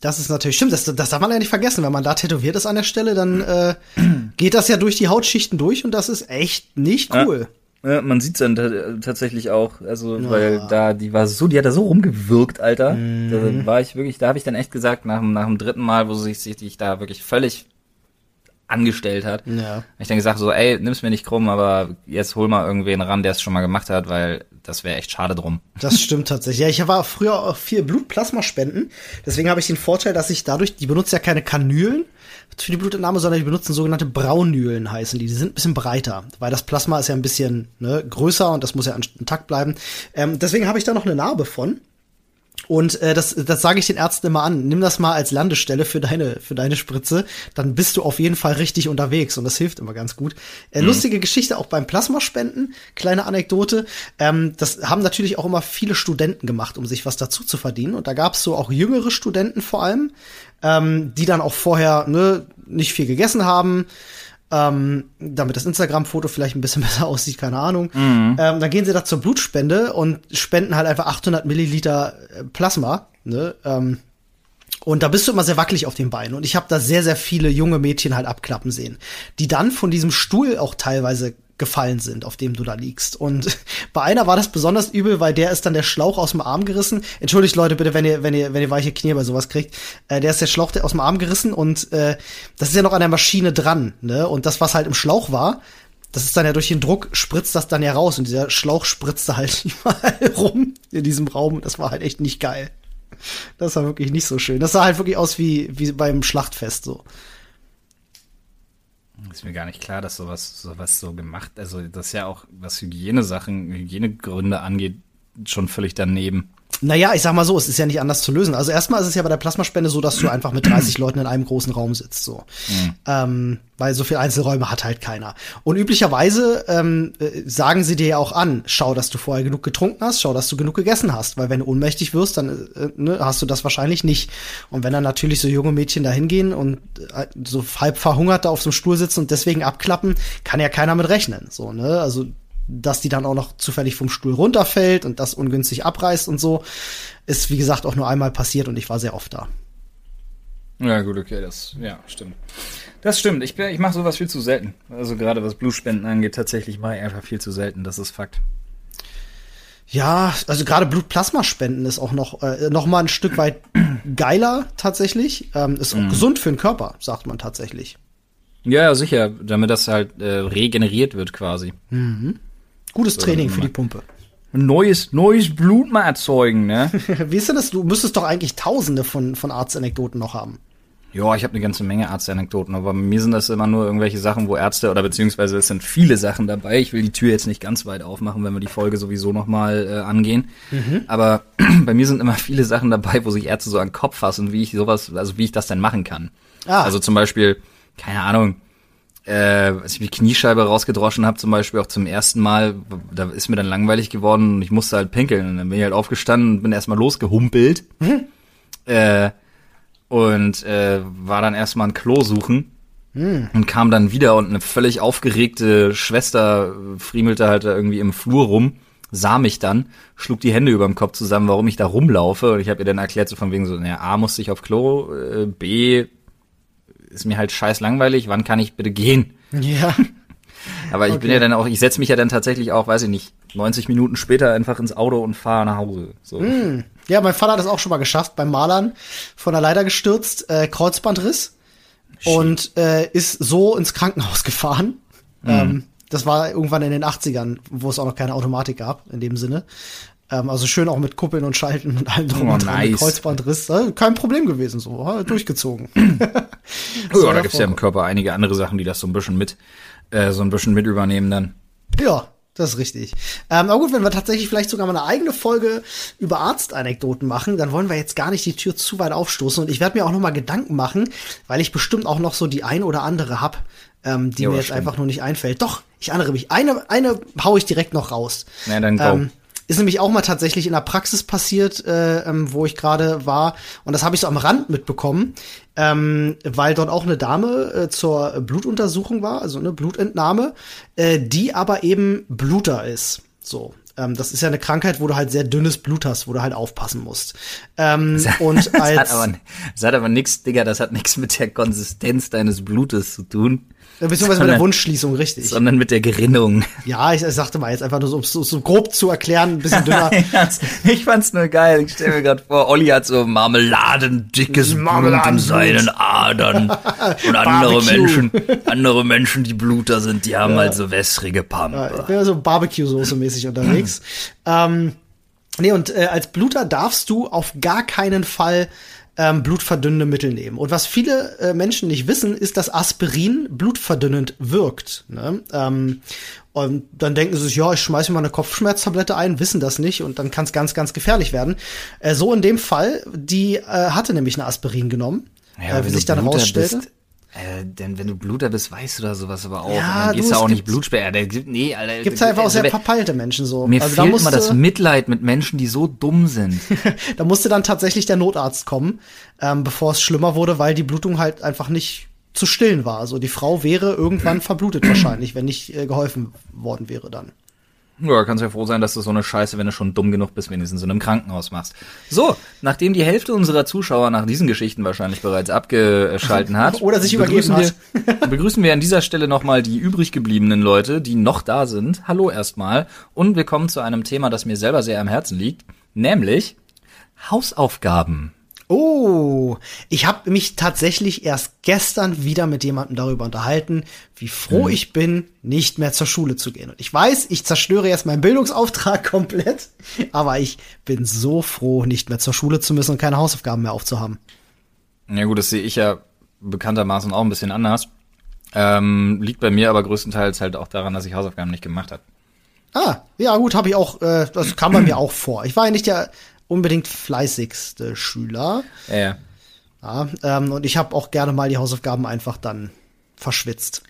Das ist natürlich, stimmt, das, das darf man ja nicht vergessen. Wenn man da tätowiert ist an der Stelle, dann äh, geht das ja durch die Hautschichten durch und das ist echt nicht cool. Ja. Ja, man sieht's dann tatsächlich auch, also ja. weil da die war so, die hat da so rumgewirkt, Alter. Mhm. Da war ich wirklich, da habe ich dann echt gesagt nach, nach dem dritten Mal, wo sie sich da wirklich völlig angestellt hat. Ja. Ich dann gesagt so, ey, nimm's mir nicht krumm, aber jetzt hol mal irgendwen ran, der es schon mal gemacht hat, weil das wäre echt schade drum. Das stimmt tatsächlich. Ja, ich war früher auch viel Blutplasma spenden. Deswegen habe ich den Vorteil, dass ich dadurch, die benutzen ja keine Kanülen für die Blutentnahme, sondern die benutzen sogenannte Braunülen heißen die. Die sind ein bisschen breiter, weil das Plasma ist ja ein bisschen ne, größer und das muss ja intakt bleiben. Ähm, deswegen habe ich da noch eine Narbe von. Und äh, das, das sage ich den Ärzten immer an. Nimm das mal als Landestelle für deine, für deine Spritze. Dann bist du auf jeden Fall richtig unterwegs und das hilft immer ganz gut. Äh, mhm. Lustige Geschichte auch beim Plasmaspenden. Kleine Anekdote. Ähm, das haben natürlich auch immer viele Studenten gemacht, um sich was dazu zu verdienen. Und da gab es so auch jüngere Studenten vor allem, ähm, die dann auch vorher ne, nicht viel gegessen haben ähm, damit das Instagram-Foto vielleicht ein bisschen besser aussieht, keine Ahnung. Mhm. Ähm, dann gehen sie da zur Blutspende und spenden halt einfach 800 Milliliter äh, Plasma. Ne? Ähm, und da bist du immer sehr wackelig auf den Beinen. Und ich habe da sehr, sehr viele junge Mädchen halt abklappen sehen, die dann von diesem Stuhl auch teilweise gefallen sind, auf dem du da liegst. Und bei einer war das besonders übel, weil der ist dann der Schlauch aus dem Arm gerissen. Entschuldigt Leute bitte, wenn ihr, wenn ihr, wenn ihr weiche Knie bei sowas kriegt. Äh, der ist der Schlauch aus dem Arm gerissen und äh, das ist ja noch an der Maschine dran, ne? Und das, was halt im Schlauch war, das ist dann ja durch den Druck spritzt das dann ja raus und dieser Schlauch spritzte halt überall rum in diesem Raum. Das war halt echt nicht geil. Das war wirklich nicht so schön. Das sah halt wirklich aus wie, wie beim Schlachtfest so. Ist mir gar nicht klar, dass sowas, sowas so gemacht, also das ist ja auch, was Hygienesachen, Hygienegründe angeht, schon völlig daneben. Naja, ich sag mal so, es ist ja nicht anders zu lösen. Also erstmal ist es ja bei der Plasmaspende so, dass du einfach mit 30 Leuten in einem großen Raum sitzt, so. Mhm. Ähm, weil so viele Einzelräume hat halt keiner. Und üblicherweise ähm, äh, sagen sie dir ja auch an, schau, dass du vorher genug getrunken hast, schau, dass du genug gegessen hast, weil wenn du ohnmächtig wirst, dann äh, ne, hast du das wahrscheinlich nicht. Und wenn dann natürlich so junge Mädchen da hingehen und äh, so halb verhungert da auf so einem Stuhl sitzen und deswegen abklappen, kann ja keiner mit rechnen. So, ne? Also dass die dann auch noch zufällig vom Stuhl runterfällt und das ungünstig abreißt und so, ist wie gesagt auch nur einmal passiert und ich war sehr oft da. Ja, gut, okay, das, ja, stimmt. Das stimmt. Ich, ich mache sowas viel zu selten. Also gerade was Blutspenden angeht, tatsächlich mache ich einfach viel zu selten. Das ist Fakt. Ja, also gerade Blutplasmaspenden ist auch noch, äh, noch mal ein Stück weit geiler tatsächlich. Ähm, ist auch mhm. gesund für den Körper, sagt man tatsächlich. Ja, sicher, damit das halt äh, regeneriert wird quasi. Mhm. Gutes Training für die Pumpe. Neues, neues Blut mal erzeugen, ne? Wie ist denn das? Du müsstest doch eigentlich tausende von, von Arztanekdoten noch haben. Ja, ich habe eine ganze Menge Arztanekdoten, aber bei mir sind das immer nur irgendwelche Sachen, wo Ärzte oder beziehungsweise es sind viele Sachen dabei. Ich will die Tür jetzt nicht ganz weit aufmachen, wenn wir die Folge sowieso nochmal äh, angehen. Mhm. Aber bei mir sind immer viele Sachen dabei, wo sich Ärzte so an den Kopf fassen, wie ich sowas, also wie ich das denn machen kann. Ah. Also zum Beispiel, keine Ahnung, äh, als ich die Kniescheibe rausgedroschen habe, zum Beispiel auch zum ersten Mal, da ist mir dann langweilig geworden und ich musste halt pinkeln. Und dann bin ich halt aufgestanden und bin erstmal losgehumpelt. Mhm. Äh, und äh, war dann erstmal ein Klo suchen. Mhm. Und kam dann wieder und eine völlig aufgeregte Schwester friemelte halt da irgendwie im Flur rum, sah mich dann, schlug die Hände über dem Kopf zusammen, warum ich da rumlaufe. Und ich habe ihr dann erklärt, so von wegen so, naja, A musste ich auf Klo, äh, B ist mir halt scheiß langweilig, wann kann ich bitte gehen? Ja. Aber ich okay. bin ja dann auch, ich setze mich ja dann tatsächlich auch, weiß ich nicht, 90 Minuten später einfach ins Auto und fahre nach Hause. So. Mm. Ja, mein Vater hat das auch schon mal geschafft, beim Malern von der Leiter gestürzt, äh, Kreuzbandriss Shit. und äh, ist so ins Krankenhaus gefahren. Mm. Ähm, das war irgendwann in den 80ern, wo es auch noch keine Automatik gab, in dem Sinne. Ähm, also schön auch mit Kuppeln und Schalten und allem drum oh, und dran. Nice. Kreuzbandriss. Äh, kein Problem gewesen, so. Äh, durchgezogen. so, ja, da gibt's ja im Körper einige andere Sachen, die das so ein bisschen mit, äh, so ein bisschen mit übernehmen dann. Ja, das ist richtig. Ähm, aber gut, wenn wir tatsächlich vielleicht sogar mal eine eigene Folge über Arztanekdoten machen, dann wollen wir jetzt gar nicht die Tür zu weit aufstoßen. Und ich werde mir auch noch mal Gedanken machen, weil ich bestimmt auch noch so die ein oder andere hab, ähm, die jo, mir jetzt stimmt. einfach nur nicht einfällt. Doch, ich andere mich. Eine, eine hau ich direkt noch raus. Na, dann. Ähm, ist nämlich auch mal tatsächlich in der Praxis passiert, äh, ähm, wo ich gerade war. Und das habe ich so am Rand mitbekommen, ähm, weil dort auch eine Dame äh, zur Blutuntersuchung war, also eine Blutentnahme, äh, die aber eben Bluter ist. So. Ähm, das ist ja eine Krankheit, wo du halt sehr dünnes Blut hast, wo du halt aufpassen musst. Ähm, das, und als, das hat aber, das hat aber nix, Digga, das hat nichts mit der Konsistenz deines Blutes zu tun. Beziehungsweise sondern, mit der Wunschschließung, richtig. Sondern mit der Gerinnung. Ja, ich, ich sagte mal jetzt einfach nur so, um so, so grob zu erklären, ein bisschen dünner. ich fand's nur geil. Ich stell mir gerade vor, Olli hat so marmeladendickes Blut in seinen Adern. Und andere Menschen, andere Menschen, die Bluter sind, die haben ja. halt so wässrige Pampe. Ja, ich bin ja so Barbecue-Soße mäßig unterwegs. ähm, nee, und äh, als Bluter darfst du auf gar keinen Fall ähm, blutverdünnende Mittel nehmen. Und was viele äh, Menschen nicht wissen, ist, dass Aspirin blutverdünnend wirkt. Ne? Ähm, und dann denken sie sich, ja, ich schmeiße mir mal eine Kopfschmerztablette ein, wissen das nicht und dann kann es ganz, ganz gefährlich werden. Äh, so in dem Fall, die äh, hatte nämlich eine Aspirin genommen, ja, äh, wie sich dann rausstellte. Bist, äh, denn wenn du Bluter bist, weißt du da sowas aber auch. Ja, dann gehst du auch nicht Blutsperr. Der gibt, nee, Alter. Gibt's einfach also, auch sehr verpeilte Menschen so. Mir also, fehlt da mal das Mitleid mit Menschen, die so dumm sind. da musste dann tatsächlich der Notarzt kommen, ähm, bevor es schlimmer wurde, weil die Blutung halt einfach nicht zu stillen war. Also die Frau wäre irgendwann verblutet wahrscheinlich, wenn nicht äh, geholfen worden wäre dann. Ja, kannst ja froh sein, dass du so eine Scheiße, wenn du schon dumm genug bist, wenigstens in einem Krankenhaus machst. So, nachdem die Hälfte unserer Zuschauer nach diesen Geschichten wahrscheinlich bereits abgeschalten hat. Oder sich übergeben hat. Wir, begrüßen wir an dieser Stelle nochmal die übrig gebliebenen Leute, die noch da sind. Hallo erstmal. Und wir kommen zu einem Thema, das mir selber sehr am Herzen liegt, nämlich Hausaufgaben. Oh, ich habe mich tatsächlich erst gestern wieder mit jemandem darüber unterhalten, wie froh hm. ich bin, nicht mehr zur Schule zu gehen. Und ich weiß, ich zerstöre jetzt meinen Bildungsauftrag komplett, aber ich bin so froh, nicht mehr zur Schule zu müssen und keine Hausaufgaben mehr aufzuhaben. Ja gut, das sehe ich ja bekanntermaßen auch ein bisschen anders. Ähm, liegt bei mir aber größtenteils halt auch daran, dass ich Hausaufgaben nicht gemacht habe. Ah, ja gut, habe ich auch, äh, das kam bei mir auch vor. Ich war ja nicht der unbedingt fleißigste Schüler. Ja, ja. ähm, und ich habe auch gerne mal die Hausaufgaben einfach dann verschwitzt.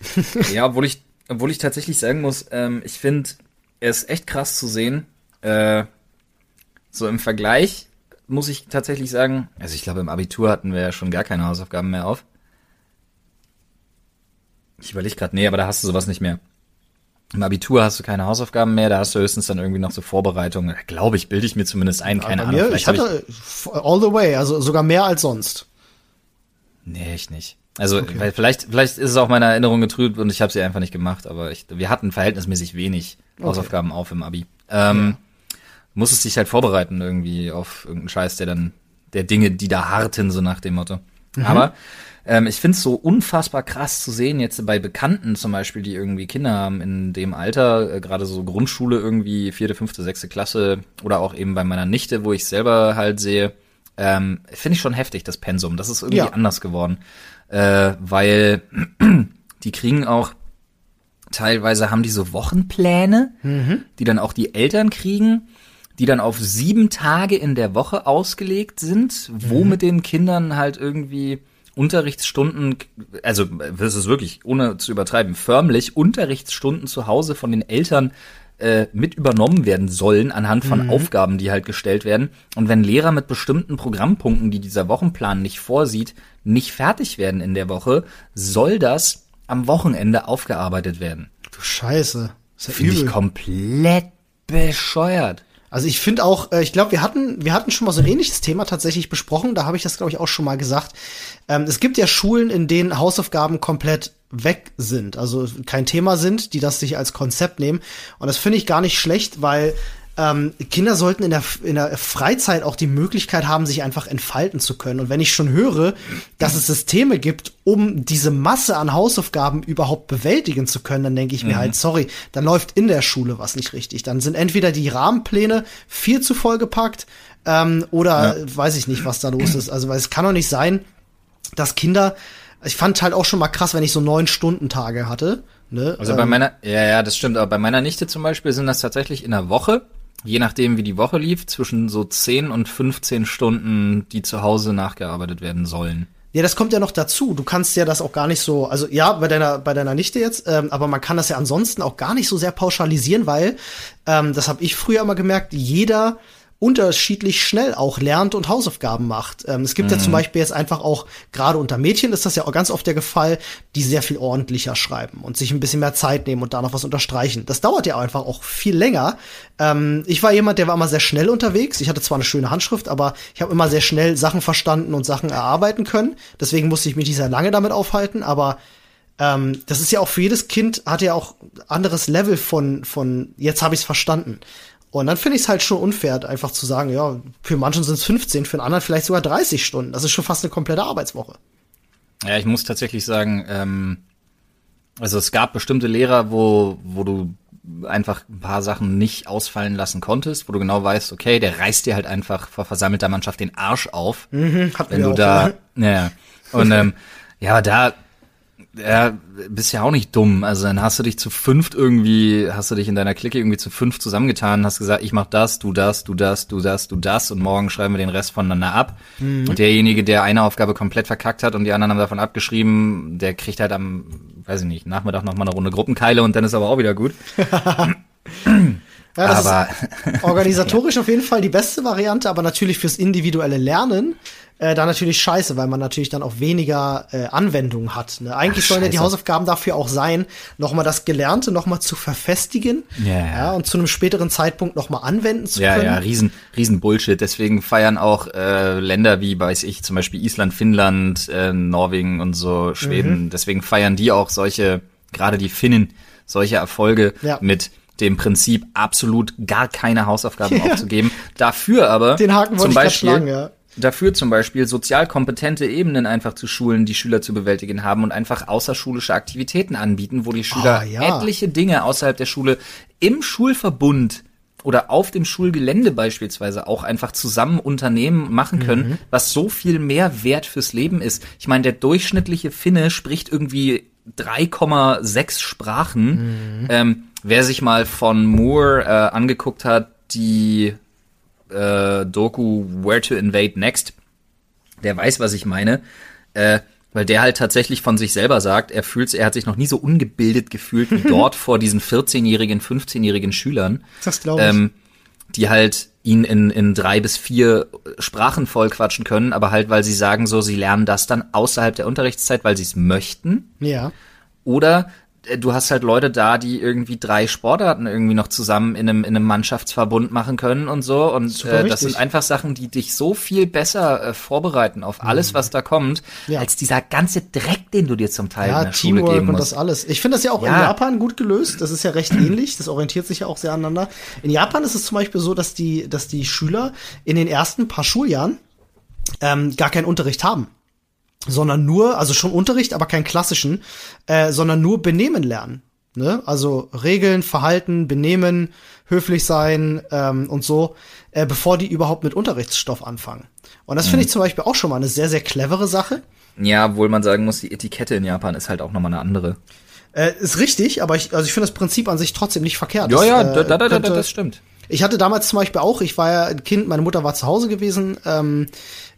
ja, obwohl ich, obwohl ich tatsächlich sagen muss, ähm, ich finde es echt krass zu sehen. Äh, so im Vergleich muss ich tatsächlich sagen, also ich glaube im Abitur hatten wir ja schon gar keine Hausaufgaben mehr auf. Ich überlege gerade, nee, aber da hast du sowas nicht mehr. Im Abitur hast du keine Hausaufgaben mehr, da hast du höchstens dann irgendwie noch so Vorbereitungen. Glaube ich, bilde ich mir zumindest ein, keine Ahnung. Mir, ich hatte ich all the way, also sogar mehr als sonst. Nee, ich nicht. Also, okay. weil vielleicht, vielleicht ist es auch meine Erinnerung getrübt und ich habe sie einfach nicht gemacht, aber ich, wir hatten verhältnismäßig wenig okay. Hausaufgaben auf im Abi. Ähm, ja. Musstest dich halt vorbereiten irgendwie auf irgendeinen Scheiß, der dann, der Dinge, die da harten, so nach dem Motto. Mhm. Aber ähm, ich finde es so unfassbar krass zu sehen, jetzt bei Bekannten zum Beispiel, die irgendwie Kinder haben in dem Alter, äh, gerade so Grundschule irgendwie, vierte, fünfte, sechste Klasse oder auch eben bei meiner Nichte, wo ich selber halt sehe, ähm, finde ich schon heftig, das Pensum. Das ist irgendwie ja. anders geworden. Äh, weil die kriegen auch teilweise haben die so Wochenpläne, mhm. die dann auch die Eltern kriegen, die dann auf sieben Tage in der Woche ausgelegt sind, wo mhm. mit den Kindern halt irgendwie Unterrichtsstunden, also das ist wirklich, ohne zu übertreiben, förmlich Unterrichtsstunden zu Hause von den Eltern äh, mit übernommen werden sollen anhand von mhm. Aufgaben, die halt gestellt werden. Und wenn Lehrer mit bestimmten Programmpunkten, die dieser Wochenplan nicht vorsieht, nicht fertig werden in der Woche, soll das am Wochenende aufgearbeitet werden. Du Scheiße. Ja Finde ich komplett bescheuert. Also ich finde auch, äh, ich glaube, wir hatten, wir hatten schon mal so ein ähnliches Thema tatsächlich besprochen. Da habe ich das, glaube ich, auch schon mal gesagt. Ähm, es gibt ja Schulen, in denen Hausaufgaben komplett weg sind, also kein Thema sind, die das sich als Konzept nehmen. Und das finde ich gar nicht schlecht, weil ähm, Kinder sollten in der, in der Freizeit auch die Möglichkeit haben, sich einfach entfalten zu können. Und wenn ich schon höre, dass es Systeme gibt, um diese Masse an Hausaufgaben überhaupt bewältigen zu können, dann denke ich mir mhm. halt, sorry, dann läuft in der Schule was nicht richtig. Dann sind entweder die Rahmenpläne viel zu vollgepackt ähm, oder ja. weiß ich nicht, was da los ist. Also, weil es kann doch nicht sein, dass Kinder ich fand halt auch schon mal krass, wenn ich so neun Stunden Tage hatte. Ne? Also ähm, bei meiner, ja, ja, das stimmt, aber bei meiner Nichte zum Beispiel sind das tatsächlich in der Woche je nachdem, wie die Woche lief, zwischen so 10 und 15 Stunden, die zu Hause nachgearbeitet werden sollen. Ja, das kommt ja noch dazu. Du kannst ja das auch gar nicht so, also ja, bei deiner bei deiner Nichte jetzt, ähm, aber man kann das ja ansonsten auch gar nicht so sehr pauschalisieren, weil ähm, das habe ich früher immer gemerkt. Jeder unterschiedlich schnell auch lernt und Hausaufgaben macht. Ähm, es gibt mhm. ja zum mhm. Beispiel jetzt einfach auch, gerade unter Mädchen ist das ja auch ganz oft der Fall, die sehr viel ordentlicher schreiben und sich ein bisschen mehr Zeit nehmen und da noch was unterstreichen. Das dauert ja einfach auch viel länger. Ähm, ich war jemand, der war immer sehr schnell unterwegs. Ich hatte zwar eine schöne Handschrift, aber ich habe immer sehr schnell Sachen verstanden und Sachen erarbeiten können. Deswegen musste ich mich nicht sehr lange damit aufhalten, aber ähm, das ist ja auch für jedes Kind hat ja auch anderes Level von von jetzt habe ich es verstanden. Und dann finde ich es halt schon unfair, einfach zu sagen, ja, für manchen sind es 15, für einen anderen vielleicht sogar 30 Stunden. Das ist schon fast eine komplette Arbeitswoche. Ja, ich muss tatsächlich sagen, ähm, also es gab bestimmte Lehrer, wo, wo du einfach ein paar Sachen nicht ausfallen lassen konntest, wo du genau weißt, okay, der reißt dir halt einfach vor versammelter Mannschaft den Arsch auf, mhm, wenn du da, ja, und ähm, ja, da ja, bist ja auch nicht dumm. Also dann hast du dich zu fünft irgendwie, hast du dich in deiner Clique irgendwie zu fünf zusammengetan, hast gesagt, ich mach das, du das, du das, du das, du das und morgen schreiben wir den Rest voneinander ab. Mhm. Und derjenige, der eine Aufgabe komplett verkackt hat und die anderen haben davon abgeschrieben, der kriegt halt am, weiß ich nicht, Nachmittag noch mal eine Runde Gruppenkeile und dann ist aber auch wieder gut. Ja, das aber ist organisatorisch auf jeden Fall die beste Variante, aber natürlich fürs individuelle Lernen äh, da natürlich scheiße, weil man natürlich dann auch weniger äh, Anwendungen hat. Ne? Eigentlich Ach, sollen ja die Hausaufgaben dafür auch sein, nochmal das Gelernte nochmal zu verfestigen yeah. ja, und zu einem späteren Zeitpunkt nochmal anwenden zu ja, können. Ja, ja, riesen, riesen Bullshit. Deswegen feiern auch äh, Länder wie, weiß ich, zum Beispiel Island, Finnland, äh, Norwegen und so, Schweden. Mhm. Deswegen feiern die auch solche, gerade die Finnen, solche Erfolge ja. mit dem Prinzip absolut gar keine Hausaufgaben ja. aufzugeben. Dafür aber Den Haken zum Beispiel, schlagen, ja dafür zum Beispiel sozial kompetente Ebenen einfach zu Schulen, die Schüler zu bewältigen haben und einfach außerschulische Aktivitäten anbieten, wo die Schüler Ah, ja. etliche Dinge außerhalb der Schule im Schulverbund oder auf dem Schulgelände beispielsweise auch einfach zusammen unternehmen machen können, Mhm. was so viel mehr Wert fürs Leben ist. Ich meine, der durchschnittliche Finne spricht irgendwie 3,6 Sprachen. Ähm, wer sich mal von Moore äh, angeguckt hat, die äh, Doku Where to Invade Next, der weiß, was ich meine. Äh, weil der halt tatsächlich von sich selber sagt, er fühlt, er hat sich noch nie so ungebildet gefühlt wie dort vor diesen 14-jährigen, 15-jährigen Schülern, Das glaube ich. ähm, die halt ihn in, in drei bis vier Sprachen vollquatschen können, aber halt, weil sie sagen so, sie lernen das dann außerhalb der Unterrichtszeit, weil sie es möchten. ja. Oder du hast halt Leute da, die irgendwie drei Sportarten irgendwie noch zusammen in einem, in einem Mannschaftsverbund machen können und so. Und Super äh, das sind einfach Sachen, die dich so viel besser äh, vorbereiten auf alles, was da kommt, Mhm. Ja. als dieser ganze Dreck, den du dir zum Teil in Ja, der Schule Teamwork geben und musst. das alles. Ich finde das ja auch in Ja. Japan gut gelöst. Das ist ja recht ähnlich. Das orientiert sich ja auch sehr aneinander. In Japan ist es zum Beispiel so, dass die, dass die Schüler in den ersten paar Schuljahren ähm, gar keinen Unterricht haben. Sondern nur, also schon Unterricht, aber keinen klassischen, äh, sondern nur Benehmen lernen. Ne? Also Regeln, Verhalten, Benehmen, höflich sein ähm, und so, äh, bevor die überhaupt mit Unterrichtsstoff anfangen. Und das Mhm. finde ich zum Beispiel auch schon mal eine sehr, sehr clevere Sache. Ja, obwohl man sagen muss, die Etikette in Japan ist halt auch nochmal eine andere. Äh, ist richtig, aber ich, also ich finde das Prinzip an sich trotzdem nicht verkehrt. Ja, Das, ja, äh, da, da, da, das stimmt. Ich hatte damals zum Beispiel auch, ich war ja ein Kind, meine Mutter war zu Hause gewesen. Ähm,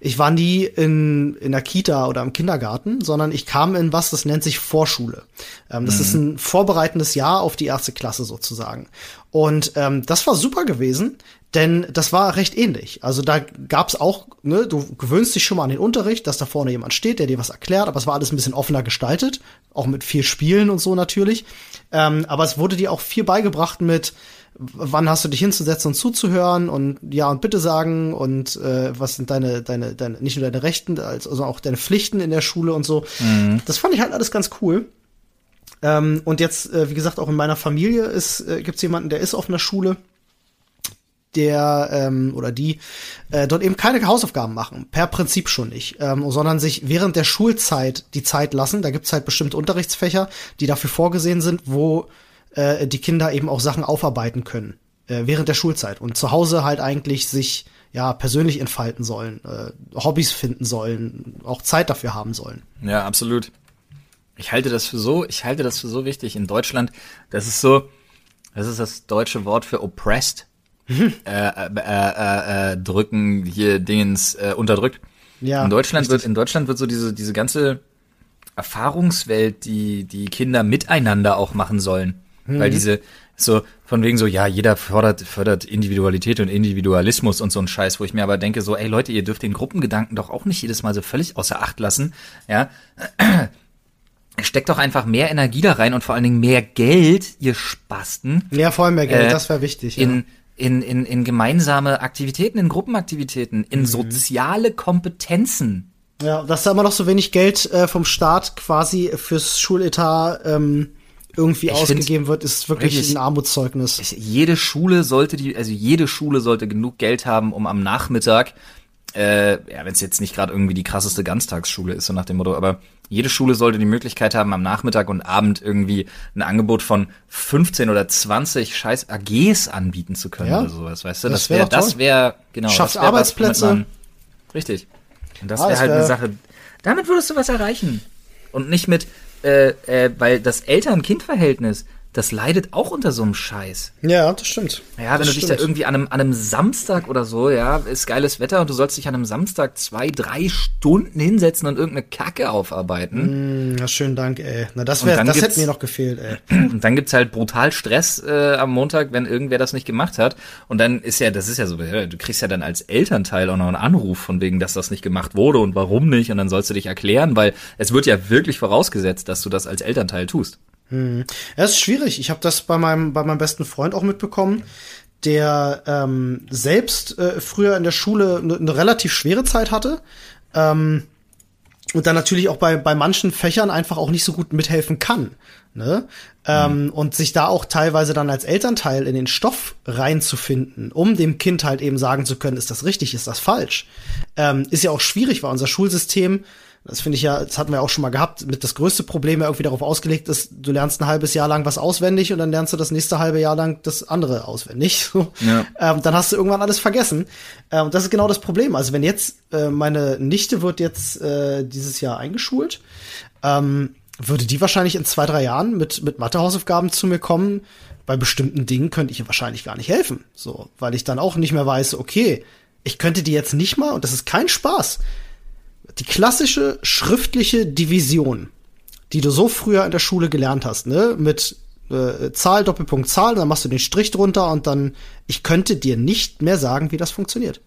ich war nie in, in der Kita oder im Kindergarten, sondern ich kam in was, das nennt sich Vorschule. Ähm, das ist ein vorbereitendes Jahr auf die erste Klasse sozusagen. Und ähm, das war super gewesen, denn das war recht ähnlich. Also da gab's auch, ne, du gewöhnst dich schon mal an den Unterricht, dass da vorne jemand steht, der dir was erklärt, aber es war alles ein bisschen offener gestaltet, auch mit viel Spielen und so natürlich. Ähm, aber es wurde dir auch viel beigebracht mit, wann hast du dich hinzusetzen und zuzuhören und ja und bitte sagen und äh, was sind deine deine deine nicht nur deine Rechten als also auch deine Pflichten in der Schule und so. Das fand ich halt alles ganz cool. Ähm, und jetzt äh, wie gesagt auch in meiner Familie ist äh, gibt's jemanden, der ist auf einer Schule, der ähm, oder die äh, dort eben keine Hausaufgaben machen, per Prinzip schon nicht, ähm, sondern sich während der Schulzeit die Zeit lassen. Da gibt's halt bestimmte Unterrichtsfächer, die dafür vorgesehen sind, wo äh, die Kinder eben auch Sachen aufarbeiten können äh, während der Schulzeit und zu Hause halt eigentlich sich ja persönlich entfalten sollen, äh, Hobbys finden sollen, auch Zeit dafür haben sollen. Ja, absolut. Ich halte das für so, ich halte das für so wichtig. In Deutschland, das ist so, das ist das deutsche Wort für oppressed. Mhm. äh, äh, äh, äh, drücken hier Dingens äh, unterdrückt. Ja, in Deutschland richtig. wird in Deutschland wird so diese diese ganze Erfahrungswelt, die die Kinder miteinander auch machen sollen, Mhm. weil diese so von wegen so ja jeder fördert fördert Individualität und Individualismus und so ein Scheiß, wo ich mir aber denke so ey Leute ihr dürft den Gruppengedanken doch auch nicht jedes Mal so völlig außer Acht lassen, ja steckt doch einfach mehr Energie da rein und vor allen Dingen mehr Geld, ihr Spasten, Ja, vor allem mehr Geld, Äh, das wäre wichtig. in, in, in, in gemeinsame Aktivitäten, in Gruppenaktivitäten, in Mhm. soziale Kompetenzen. ja. ja, dass da immer noch so wenig Geld äh, vom Staat quasi fürs Schuletat ähm, irgendwie Ich ausgegeben wird, ist wirklich wirklich- ein Armutszeugnis. Ich- Jede Schule sollte die, also jede Schule sollte genug Geld haben, um am Nachmittag, äh, ja, wenn es jetzt nicht gerade irgendwie die krasseste Ganztagsschule ist, so nach dem Motto, aber jede Schule sollte die Möglichkeit haben, am Nachmittag und Abend irgendwie ein Angebot von 15 oder 20 scheiß AGs anbieten zu können Ja. oder sowas, weißt du? Das Das wär wäre, das wäre, genau. Schafft das wär was, Arbeitsplätze. womit man- Richtig. Und das Ah, wäre das halt wär- eine Sache. Damit würdest du was erreichen. Und nicht mit, äh, äh, weil das Eltern-Kind-Verhältnis, das leidet auch unter so einem Scheiß. Ja, das stimmt. Ja, wenn das du dich da stimmt. irgendwie an einem, an einem Samstag oder so, ja, ist geiles Wetter und du sollst dich an einem Samstag zwei, drei Stunden hinsetzen und irgendeine Kacke aufarbeiten. Hm, Ja, schönen Dank, ey. Na, das dann das hätte mir noch gefehlt, ey. Und dann gibt's halt brutal Stress äh, am Montag, wenn irgendwer das nicht gemacht hat. Und dann ist ja, das ist ja so, du kriegst ja dann als Elternteil auch noch einen Anruf von wegen, dass das nicht gemacht wurde und warum nicht. Und dann sollst du dich erklären, weil es wird ja wirklich vorausgesetzt, dass du das als Elternteil tust. Ja, ist schwierig. Ich habe das bei meinem, bei meinem besten Freund auch mitbekommen, der ähm, selbst äh, früher in der Schule eine ne relativ schwere Zeit hatte. Ähm, und dann natürlich auch bei, bei manchen Fächern einfach auch nicht so gut mithelfen kann. Ne? Ähm, und sich da auch teilweise dann als Elternteil in den Stoff reinzufinden, um dem Kind halt eben sagen zu können, ist das richtig, ist das falsch, ähm, ist ja auch schwierig, weil unser Schulsystem das finde ich ja, das hatten wir auch schon mal gehabt, mit das größte Problem ja irgendwie darauf ausgelegt ist, du lernst ein halbes Jahr lang was auswendig und dann lernst du das nächste halbe Jahr lang das andere auswendig. Ja. Ähm, dann hast du irgendwann alles vergessen. Ähm, das ist genau das Problem. Also wenn jetzt, äh, meine Nichte wird jetzt äh, dieses Jahr eingeschult, ähm, würde die wahrscheinlich in zwei, drei Jahren mit, mit Mathehausaufgaben zu mir kommen. Bei bestimmten Dingen könnte ich ihr wahrscheinlich gar nicht helfen. So, weil ich dann auch nicht mehr weiß, okay, ich könnte die jetzt nicht mal, und das ist kein Spaß, die klassische schriftliche Division, die du so früher in der Schule gelernt hast, ne, mit äh, Zahl, Doppelpunkt, Zahl, dann machst du den Strich drunter und dann, ich könnte dir nicht mehr sagen, wie das funktioniert.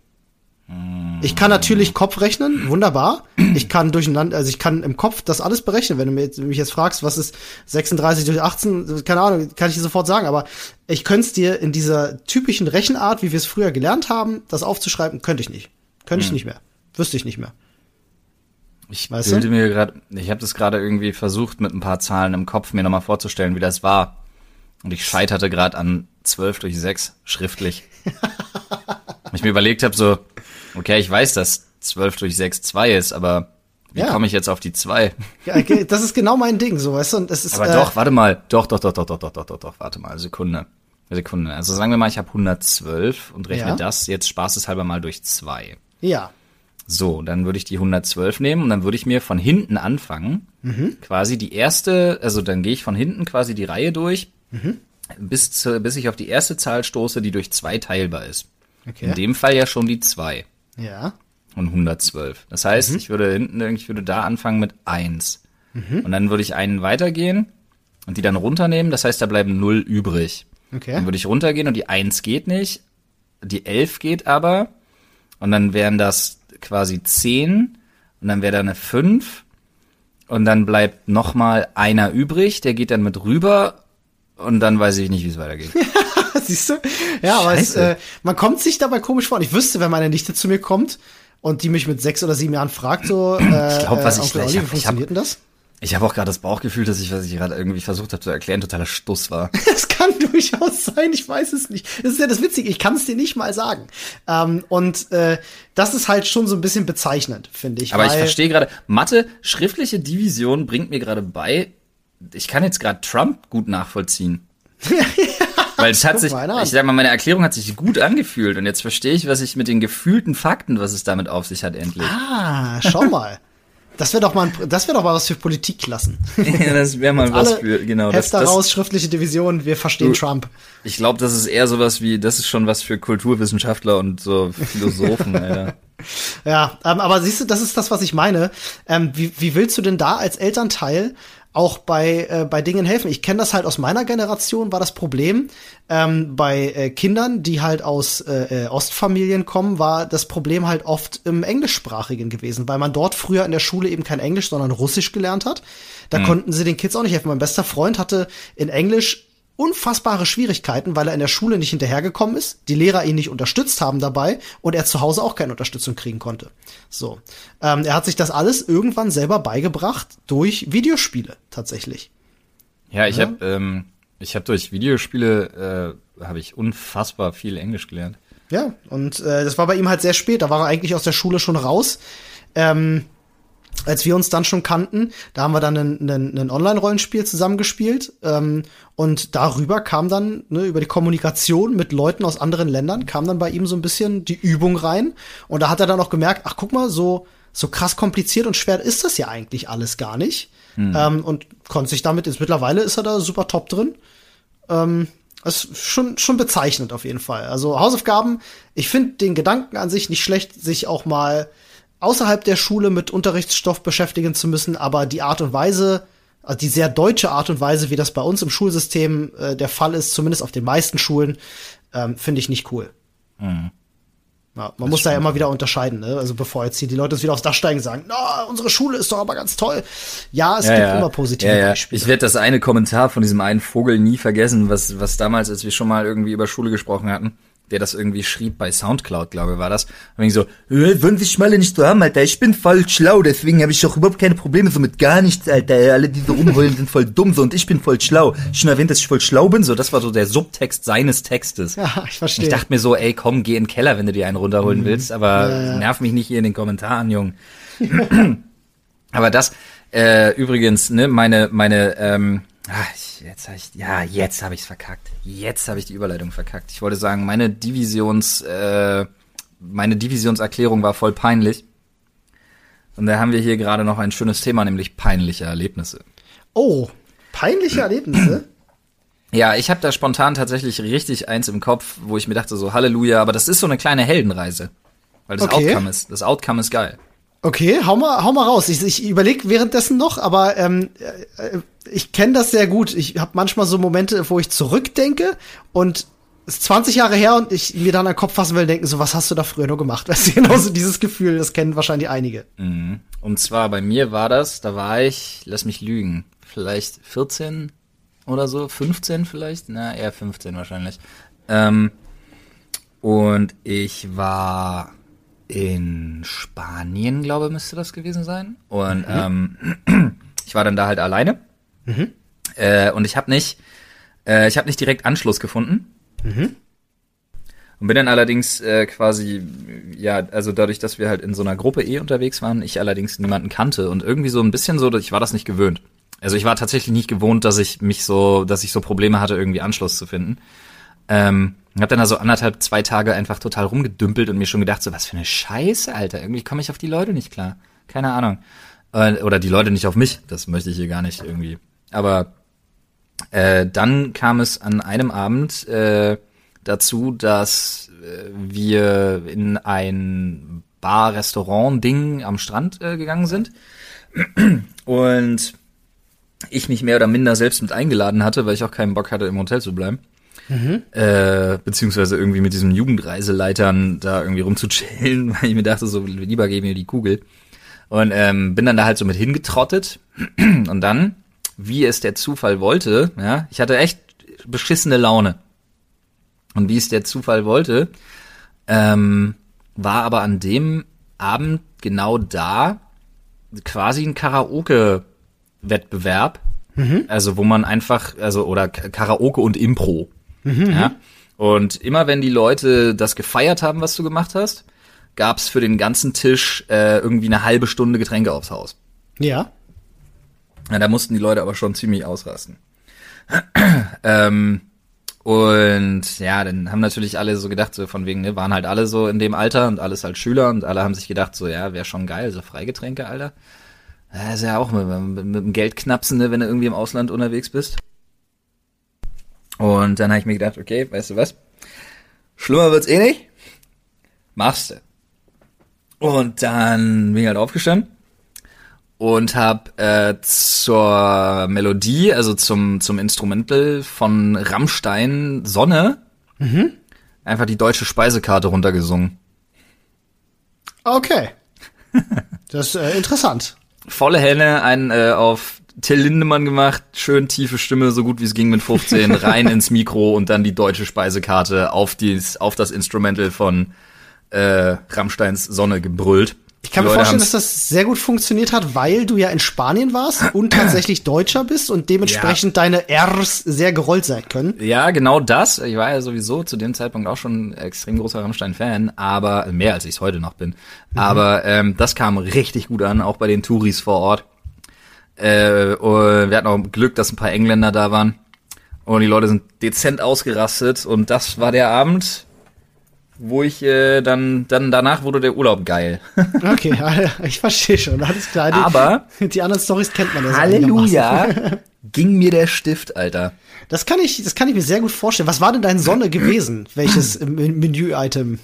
Ich kann natürlich Kopf rechnen, wunderbar. Ich kann durcheinander, also ich kann im Kopf das alles berechnen. Wenn du mich jetzt fragst, was ist 36 durch 18, keine Ahnung, kann ich dir sofort sagen. Aber ich könnte es dir in dieser typischen Rechenart, wie wir es früher gelernt haben, das aufzuschreiben, könnte ich nicht. Könnte ich hm. nicht mehr. Wüsste ich nicht mehr. Ich weißt bilde du? mir gerade, ich habe das gerade irgendwie versucht, mit ein paar Zahlen im Kopf mir nochmal vorzustellen, wie das war. Und ich scheiterte gerade an 12 durch 6 schriftlich. ich mir überlegt habe, so, okay, ich weiß, dass 12 durch 6 2 ist, aber wie ja. komme ich jetzt auf die 2? Ja, das ist genau mein Ding, so, weißt du, und es ist. Aber äh, doch, warte mal, doch, doch, doch, doch, doch, doch, doch, doch, doch, warte mal, Sekunde. Sekunde. Also sagen wir mal, ich habe 112 und rechne ja. das jetzt spaßeshalber mal durch 2. Ja. So, dann würde ich die 112 nehmen und dann würde ich mir von hinten anfangen. Mhm. Quasi die erste, also dann gehe ich von hinten quasi die Reihe durch, mhm. bis, zu, bis ich auf die erste Zahl stoße, die durch zwei teilbar ist. Okay. In dem Fall ja schon die zwei. Ja. Und 112. Das heißt, mhm. ich würde hinten, ich würde da anfangen mit eins mhm. Und dann würde ich einen weitergehen und die dann runternehmen. Das heißt, da bleiben null übrig. Okay. Dann würde ich runtergehen und die eins geht nicht. Die elf geht aber. Und dann wären das quasi 10 und dann wäre da eine 5 und dann bleibt noch mal einer übrig, der geht dann mit rüber und dann weiß ich nicht, wie es weitergeht. Siehst du? Ja, aber es, äh, man kommt sich dabei komisch vor. Ich wüsste, wenn meine Nichte zu mir kommt und die mich mit sechs oder sieben Jahren fragt, so, äh, ich glaube, was äh, ich, Olli, ich, hab, wie funktioniert hab, denn das? Ich habe auch gerade das Bauchgefühl, dass ich, was ich gerade irgendwie versucht habe zu erklären, totaler Stuss war. Das kann durchaus sein, ich weiß es nicht. Das ist ja das Witzige, ich kann es dir nicht mal sagen. Ähm, und äh, das ist halt schon so ein bisschen bezeichnend, finde ich. Aber ich verstehe gerade, Mathe, schriftliche Division bringt mir gerade bei, ich kann jetzt gerade Trump gut nachvollziehen. Weil es hat sich, ich sag mal, meine Erklärung hat sich gut angefühlt und jetzt verstehe ich, was ich mit den gefühlten Fakten, was es damit auf sich hat, endlich. Ah, schau mal. Das wäre doch mal, das wäre doch mal was für Politikklassen. ja, das wäre mal was für, genau. Das, raus, schriftliche Division, wir verstehen du, Trump. Ich glaube, das ist eher sowas wie, das ist schon was für Kulturwissenschaftler und so Philosophen, Alter. Ja, ähm, aber siehst du, das ist das, was ich meine. Ähm, wie, wie willst du denn da als Elternteil auch bei, äh, bei Dingen helfen. Ich kenne das halt aus meiner Generation, war das Problem. Ähm, bei äh, Kindern, die halt aus äh, äh, Ostfamilien kommen, war das Problem halt oft im Englischsprachigen gewesen, weil man dort früher in der Schule eben kein Englisch, sondern Russisch gelernt hat. Da mhm. konnten sie den Kids auch nicht helfen. Mein bester Freund hatte in Englisch unfassbare Schwierigkeiten, weil er in der Schule nicht hinterhergekommen ist, die Lehrer ihn nicht unterstützt haben dabei und er zu Hause auch keine Unterstützung kriegen konnte. So, ähm, er hat sich das alles irgendwann selber beigebracht durch Videospiele tatsächlich. Ja, ich ja. habe ähm, ich habe durch Videospiele äh, habe ich unfassbar viel Englisch gelernt. Ja, und äh, das war bei ihm halt sehr spät. Da war er eigentlich aus der Schule schon raus. Ähm, als wir uns dann schon kannten, da haben wir dann ein, Online-Rollenspiel zusammengespielt ähm, und darüber kam dann, ne, über die Kommunikation mit Leuten aus anderen Ländern, kam dann bei ihm so ein bisschen die Übung rein und da hat er dann auch gemerkt, ach guck mal, so, so krass kompliziert und schwer ist das ja eigentlich alles gar nicht hm. ähm, und konnte sich damit, jetzt mittlerweile ist er da super top drin. Ähm, ist schon, schon bezeichnend auf jeden Fall. Also Hausaufgaben, ich finde den Gedanken an sich nicht schlecht, sich auch mal außerhalb der Schule mit Unterrichtsstoff beschäftigen zu müssen, aber die Art und Weise, also die sehr deutsche Art und Weise, wie das bei uns im Schulsystem äh, der Fall ist, zumindest auf den meisten Schulen, ähm, finde ich nicht cool. Mhm. Ja, man das muss da ja immer wieder unterscheiden, ne? Also bevor jetzt hier die Leute wieder aufs Dach steigen und sagen, na, no, unsere Schule ist doch aber ganz toll. Ja, es ja, gibt ja. immer positive Beispiele. Ich werde das eine Kommentar von diesem einen Vogel nie vergessen, was, was damals, als wir schon mal irgendwie über Schule gesprochen hatten, der das irgendwie schrieb bei Soundcloud, glaube ich, war das. Und ich so, äh, wollen sich Schmalle nicht so haben, Alter, ich bin voll schlau, deswegen habe ich auch überhaupt keine Probleme so mit gar nichts, Alter. Alle, die so rumheulen, sind voll dumm so und ich bin voll schlau. Ich schon erwähnt, dass ich voll schlau bin, so, das war so der Subtext seines Textes. Ja, ich verstehe. Ich dachte mir so, ey, komm, geh in den Keller, wenn du dir einen runterholen willst, aber Ja, ja. nerv mich nicht hier in den Kommentaren, Jung. aber das, äh, übrigens, ne, meine, meine, ähm, ah, ich, jetzt hab ich, ja, jetzt habe ich's verkackt. Jetzt habe ich die Überleitung verkackt. Ich wollte sagen, meine Divisions, äh, meine Divisionserklärung war voll peinlich. Und da haben wir hier gerade noch ein schönes Thema, nämlich peinliche Erlebnisse. Oh, peinliche Erlebnisse. Ja, ich habe da spontan tatsächlich richtig eins im Kopf, wo ich mir dachte so Halleluja, aber das ist so eine kleine Heldenreise, weil das Okay. Outcome ist, das Outcome ist geil. Okay, hau mal, hau mal raus. Ich, ich überlege währenddessen noch, aber ähm, äh, ich kenne das sehr gut. Ich habe manchmal so Momente, wo ich zurückdenke und es ist 20 Jahre her und ich mir dann an den Kopf fassen will, denken so, was hast du da früher nur gemacht? Weißt du, genauso dieses Gefühl, das kennen wahrscheinlich einige. Und zwar bei mir war das, da war ich, lass mich lügen, vielleicht 14 oder so, 15 vielleicht, na eher 15 wahrscheinlich. Ähm, und ich war in Spanien, glaube müsste das gewesen sein. Und ähm, ich war dann da halt alleine. Äh, und ich habe nicht, äh, ich habe nicht direkt Anschluss gefunden. Und bin dann allerdings äh, quasi, ja, also dadurch, dass wir halt in so einer Gruppe eh unterwegs waren, ich allerdings niemanden kannte und irgendwie so ein bisschen so, ich war das nicht gewöhnt. Also ich war tatsächlich nicht gewohnt, dass ich mich so, dass ich so Probleme hatte, irgendwie Anschluss zu finden. Ähm, hab dann also anderthalb, zwei Tage einfach total rumgedümpelt und mir schon gedacht, so was für eine Scheiße, Alter. Irgendwie komme ich auf die Leute nicht klar. Keine Ahnung. Äh, oder die Leute nicht auf mich. Das möchte ich hier gar nicht irgendwie. Aber äh, dann kam es an einem Abend äh, dazu, dass äh, wir in ein Bar-Restaurant-Ding am Strand äh, gegangen sind. Und ich mich mehr oder minder selbst mit eingeladen hatte, weil ich auch keinen Bock hatte, im Hotel zu bleiben. Äh, beziehungsweise irgendwie mit diesen Jugendreiseleitern da irgendwie rumzuchillen, weil ich mir dachte, so lieber geben mir die Kugel. Und ähm, bin dann da halt so mit hingetrottet. Und dann, wie es der Zufall wollte, ja, ich hatte echt beschissene Laune. Und wie es der Zufall wollte, ähm, war aber an dem Abend genau da quasi ein Karaoke-Wettbewerb. Also wo man einfach, also oder Karaoke und Impro. Ja? Und immer wenn die Leute das gefeiert haben, was du gemacht hast, gab's für den ganzen Tisch äh, irgendwie eine halbe Stunde Getränke aufs Haus. Ja. Ja, da mussten die Leute aber schon ziemlich ausrasten. ähm, und ja, dann haben natürlich alle so gedacht, so von wegen, ne, waren halt alle so in dem Alter und alles als Schüler und alle haben sich gedacht, so ja, wäre schon geil, so Freigetränke, Alter. Ja, ist ja auch mit, mit, mit dem Geld knapsen, ne, wenn du irgendwie im Ausland unterwegs bist. Und dann habe ich mir gedacht, okay, weißt du was? Schlimmer wird's eh nicht. Machst du. Und dann bin ich halt aufgestanden und habe äh, zur Melodie, also zum zum Instrumental von Rammstein Sonne einfach die deutsche Speisekarte runtergesungen. Okay. Das ist äh, interessant. Volle Henne, einen äh, auf Till Lindemann gemacht, schön tiefe Stimme, so gut wie es ging mit 15, rein ins Mikro und dann die deutsche Speisekarte auf dies, auf das Instrumental von äh, Rammsteins Sonne gebrüllt. Ich kann mir vorstellen, dass das sehr gut funktioniert hat, weil du ja in Spanien warst und tatsächlich Deutscher bist und dementsprechend deine Rs sehr gerollt sein können. Ja, genau das. Ich war ja sowieso zu dem Zeitpunkt auch schon extrem großer Rammstein-Fan, aber mehr als ich es heute noch bin. Aber ähm, das kam richtig gut an, auch bei den Touris vor Ort. Äh, und wir hatten auch Glück, dass ein paar Engländer da waren. Und die Leute sind dezent ausgerastet. Und das war der Abend, wo ich äh, dann, dann danach wurde der Urlaub geil. Okay, ich verstehe schon. Alles klar. Die, Aber- die anderen Stories kennt man ja Halleluja, ging mir der Stift, Alter. Das kann ich, das kann ich mir sehr gut vorstellen. Was war denn dein Sonne gewesen? Welches Men- Menü-Item?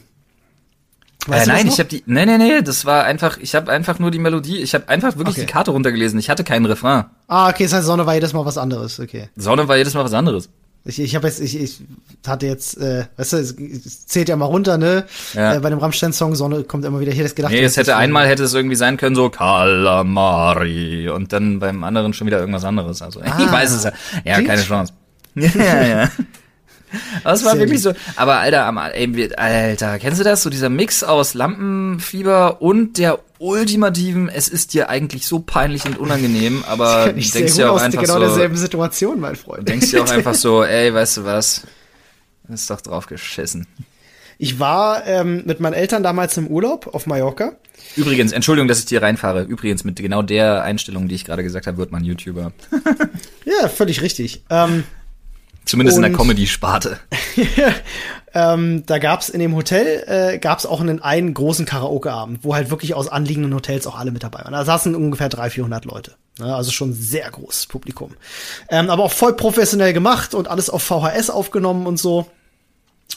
Äh, Weißt das nein, ich habe die. Nee, nee, nee, das war einfach, ich habe einfach nur die Melodie, ich habe einfach wirklich Okay. die Karte runtergelesen. Ich hatte keinen Refrain. Ah, okay, das heißt, Sonne war jedes Mal was anderes. Okay. Sonne war jedes Mal was anderes. Ich, ich habe jetzt, ich, ich hatte jetzt, äh, weißt du, es, es zählt ja mal runter, ne? Ja. Äh, bei dem Rammstein-Song Sonne kommt immer wieder hier das gedacht. Nee, es hätte einmal hätte es irgendwie sein können, so Calamari und dann beim anderen schon wieder irgendwas anderes. Also ich Ah. weiß es ja. Ja, keine Chance. ja, ja. Das war wirklich so. Aber Alter, Alter, kennst du das? So dieser Mix aus Lampenfieber und der ultimativen, es ist dir eigentlich so peinlich und unangenehm, aber du denkst ja auch einfach genau so. genau derselben Situation, mein Freund. Du denkst dir auch einfach so, ey, weißt du was? Ist doch drauf geschissen. Ich war ähm, mit meinen Eltern damals im Urlaub auf Mallorca. Übrigens, Entschuldigung, dass ich hier reinfahre. Übrigens, mit genau der Einstellung, die ich gerade gesagt habe, wird man YouTuber. ja, völlig richtig. Ähm, Zumindest in der Comedy-Sparte. ähm, da gab's in dem Hotel äh, gab's auch einen, einen großen Karaoke-Abend, wo halt wirklich aus anliegenden Hotels auch alle mit dabei waren. Da saßen ungefähr 300, 400 Leute. Ne? Also schon sehr großes Publikum. Ähm, aber auch voll professionell gemacht und alles auf VHS aufgenommen und so.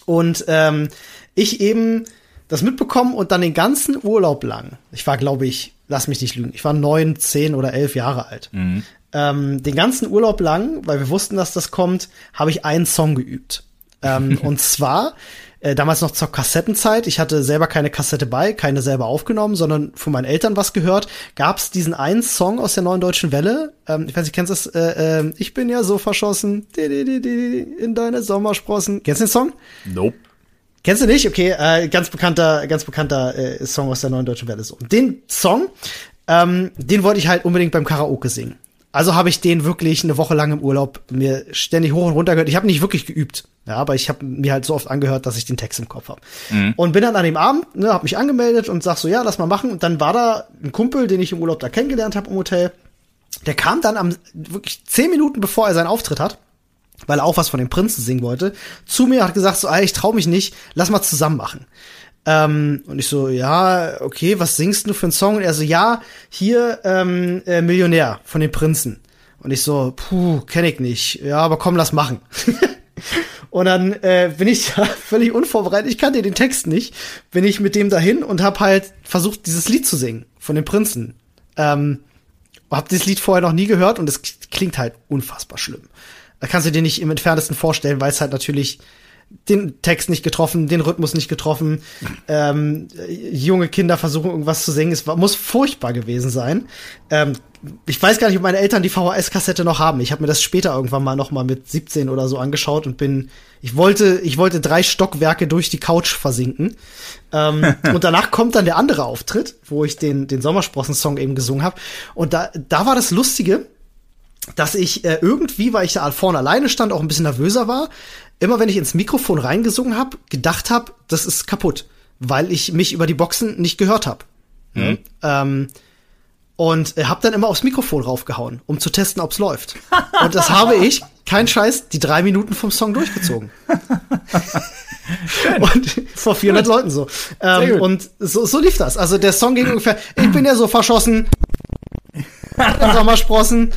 Und ähm, ich eben das mitbekommen und dann den ganzen Urlaub lang. Ich war, glaube ich, lass mich nicht lügen, ich war neun, zehn oder elf Jahre alt. Mhm. Ähm, den ganzen Urlaub lang, weil wir wussten, dass das kommt, habe ich einen Song geübt. Ähm, und zwar äh, damals noch zur Kassettenzeit. Ich hatte selber keine Kassette bei, keine selber aufgenommen, sondern von meinen Eltern was gehört. Gab es diesen einen Song aus der neuen deutschen Welle? Ähm, ich weiß nicht, kennst du das? Äh, äh, ich bin ja so verschossen in deine Sommersprossen. Kennst du den Song? Nope. Kennst du nicht? Okay, äh, ganz bekannter, ganz bekannter äh, Song aus der neuen deutschen Welle. So. Den Song, ähm, den wollte ich halt unbedingt beim Karaoke singen. Also habe ich den wirklich eine Woche lang im Urlaub mir ständig hoch und runter gehört. Ich habe nicht wirklich geübt, ja, aber ich habe mir halt so oft angehört, dass ich den Text im Kopf habe. Mhm. Und bin dann an dem Abend, ne, habe mich angemeldet und sag so, ja, lass mal machen. Und dann war da ein Kumpel, den ich im Urlaub da kennengelernt habe im Hotel. Der kam dann am wirklich zehn Minuten bevor er seinen Auftritt hat, weil er auch was von dem Prinzen singen wollte, zu mir hat gesagt so, ey, ich trau mich nicht, lass mal zusammen machen. Ähm, und ich so, ja, okay, was singst du für einen Song? Und er so, ja, hier ähm, äh, Millionär von den Prinzen. Und ich so, puh, kenne ich nicht. Ja, aber komm, lass machen. und dann äh, bin ich da völlig unvorbereitet. Ich kannte den Text nicht. Bin ich mit dem dahin und hab halt versucht, dieses Lied zu singen von den Prinzen. Ähm, hab dieses Lied vorher noch nie gehört und es klingt halt unfassbar schlimm. Da kannst du dir nicht im entferntesten vorstellen, weil es halt natürlich den Text nicht getroffen, den Rhythmus nicht getroffen. Ähm, junge Kinder versuchen irgendwas zu singen. Es war, muss furchtbar gewesen sein. Ähm, ich weiß gar nicht, ob meine Eltern die VHS-Kassette noch haben. Ich habe mir das später irgendwann mal noch mal mit 17 oder so angeschaut und bin, ich wollte, ich wollte drei Stockwerke durch die Couch versinken. Ähm, und danach kommt dann der andere Auftritt, wo ich den den Sommersprossen-Song eben gesungen habe. Und da da war das Lustige dass ich äh, irgendwie, weil ich da vorne alleine stand, auch ein bisschen nervöser war, immer wenn ich ins Mikrofon reingesungen habe, gedacht habe, das ist kaputt, weil ich mich über die Boxen nicht gehört habe. Mhm. Ähm, und äh, habe dann immer aufs Mikrofon raufgehauen, um zu testen, ob's läuft. Und das habe ich, kein Scheiß, die drei Minuten vom Song durchgezogen. und vor 400 gut. Leuten so. Ähm, und so, so lief das. Also der Song ging ungefähr, ich bin ja so verschossen. Sommersprossen.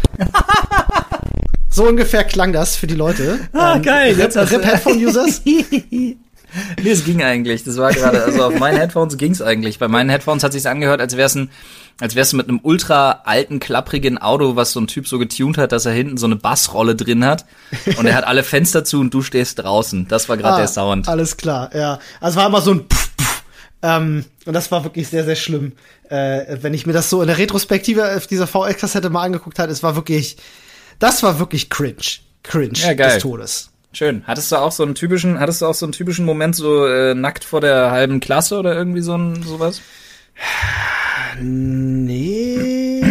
So ungefähr klang das für die Leute. Ah, ähm, geil. Rip, Rip Headphone-Users. nee, es ging eigentlich. Das war gerade, also auf meinen Headphones ging's eigentlich. Bei meinen Headphones hat sich's angehört, als wär's ein, als wär's mit einem ultra alten, klapprigen Auto, was so ein Typ so getuned hat, dass er hinten so eine Bassrolle drin hat. Und er hat alle Fenster zu und du stehst draußen. Das war gerade ah, der Sound. Alles klar, ja. Also war immer so ein Pff, Pff. Ähm, und das war wirklich sehr, sehr schlimm. Äh, wenn ich mir das so in der Retrospektive auf dieser VL-Kassette mal angeguckt hat, es war wirklich, das war wirklich cringe. Cringe ja, geil. des Todes. Schön. Hattest du auch so einen typischen, hattest du auch so einen typischen Moment so äh, nackt vor der halben Klasse oder irgendwie so ein sowas? Nee.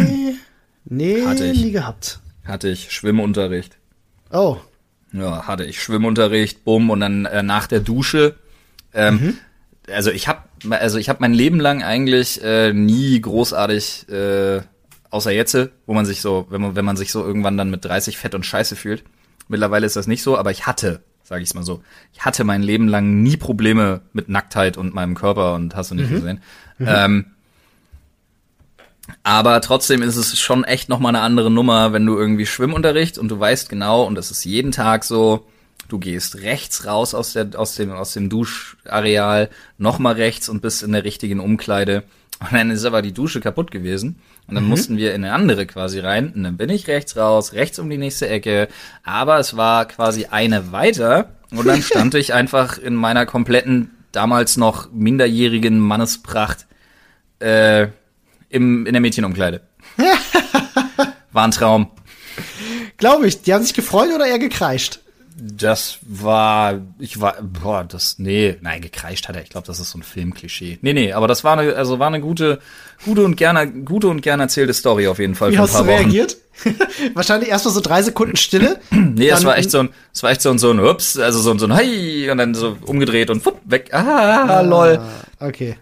Nee, hatte ich. nie gehabt. Hatte ich Schwimmunterricht. Oh. Ja, hatte ich Schwimmunterricht, bumm und dann äh, nach der Dusche ähm, mhm. also ich habe also ich habe mein Leben lang eigentlich äh, nie großartig äh, Außer jetzt, wo man sich so, wenn man, wenn man sich so irgendwann dann mit 30 fett und scheiße fühlt. Mittlerweile ist das nicht so, aber ich hatte, sage ich mal so, ich hatte mein Leben lang nie Probleme mit Nacktheit und meinem Körper und hast du nicht mhm. gesehen. Mhm. Ähm, aber trotzdem ist es schon echt noch mal eine andere Nummer, wenn du irgendwie Schwimmunterricht und du weißt genau, und das ist jeden Tag so, du gehst rechts raus aus, der, aus, dem, aus dem Duschareal, noch mal rechts und bist in der richtigen Umkleide. Und dann ist aber die Dusche kaputt gewesen. Und dann mhm. mussten wir in eine andere quasi rein. Und dann bin ich rechts raus, rechts um die nächste Ecke. Aber es war quasi eine weiter. Und dann stand ich einfach in meiner kompletten, damals noch minderjährigen Mannespracht äh, im, in der Mädchenumkleide. War ein Traum. Glaube ich. Die haben sich gefreut oder eher gekreischt? Das war, ich war, boah, das, nee, nein, gekreischt hat er. Ich glaube, das ist so ein Filmklischee. Nee, nee, aber das war eine, also war eine gute, gute und gerne, gute und gerne erzählte Story auf jeden Fall. Wie hast du reagiert? Wahrscheinlich erstmal so drei Sekunden Stille. nee, es war echt so ein, es war echt so ein, so ein Ups, also so ein, so ein Hey, und dann so umgedreht und fupp, weg. Ah, ah lol. Okay.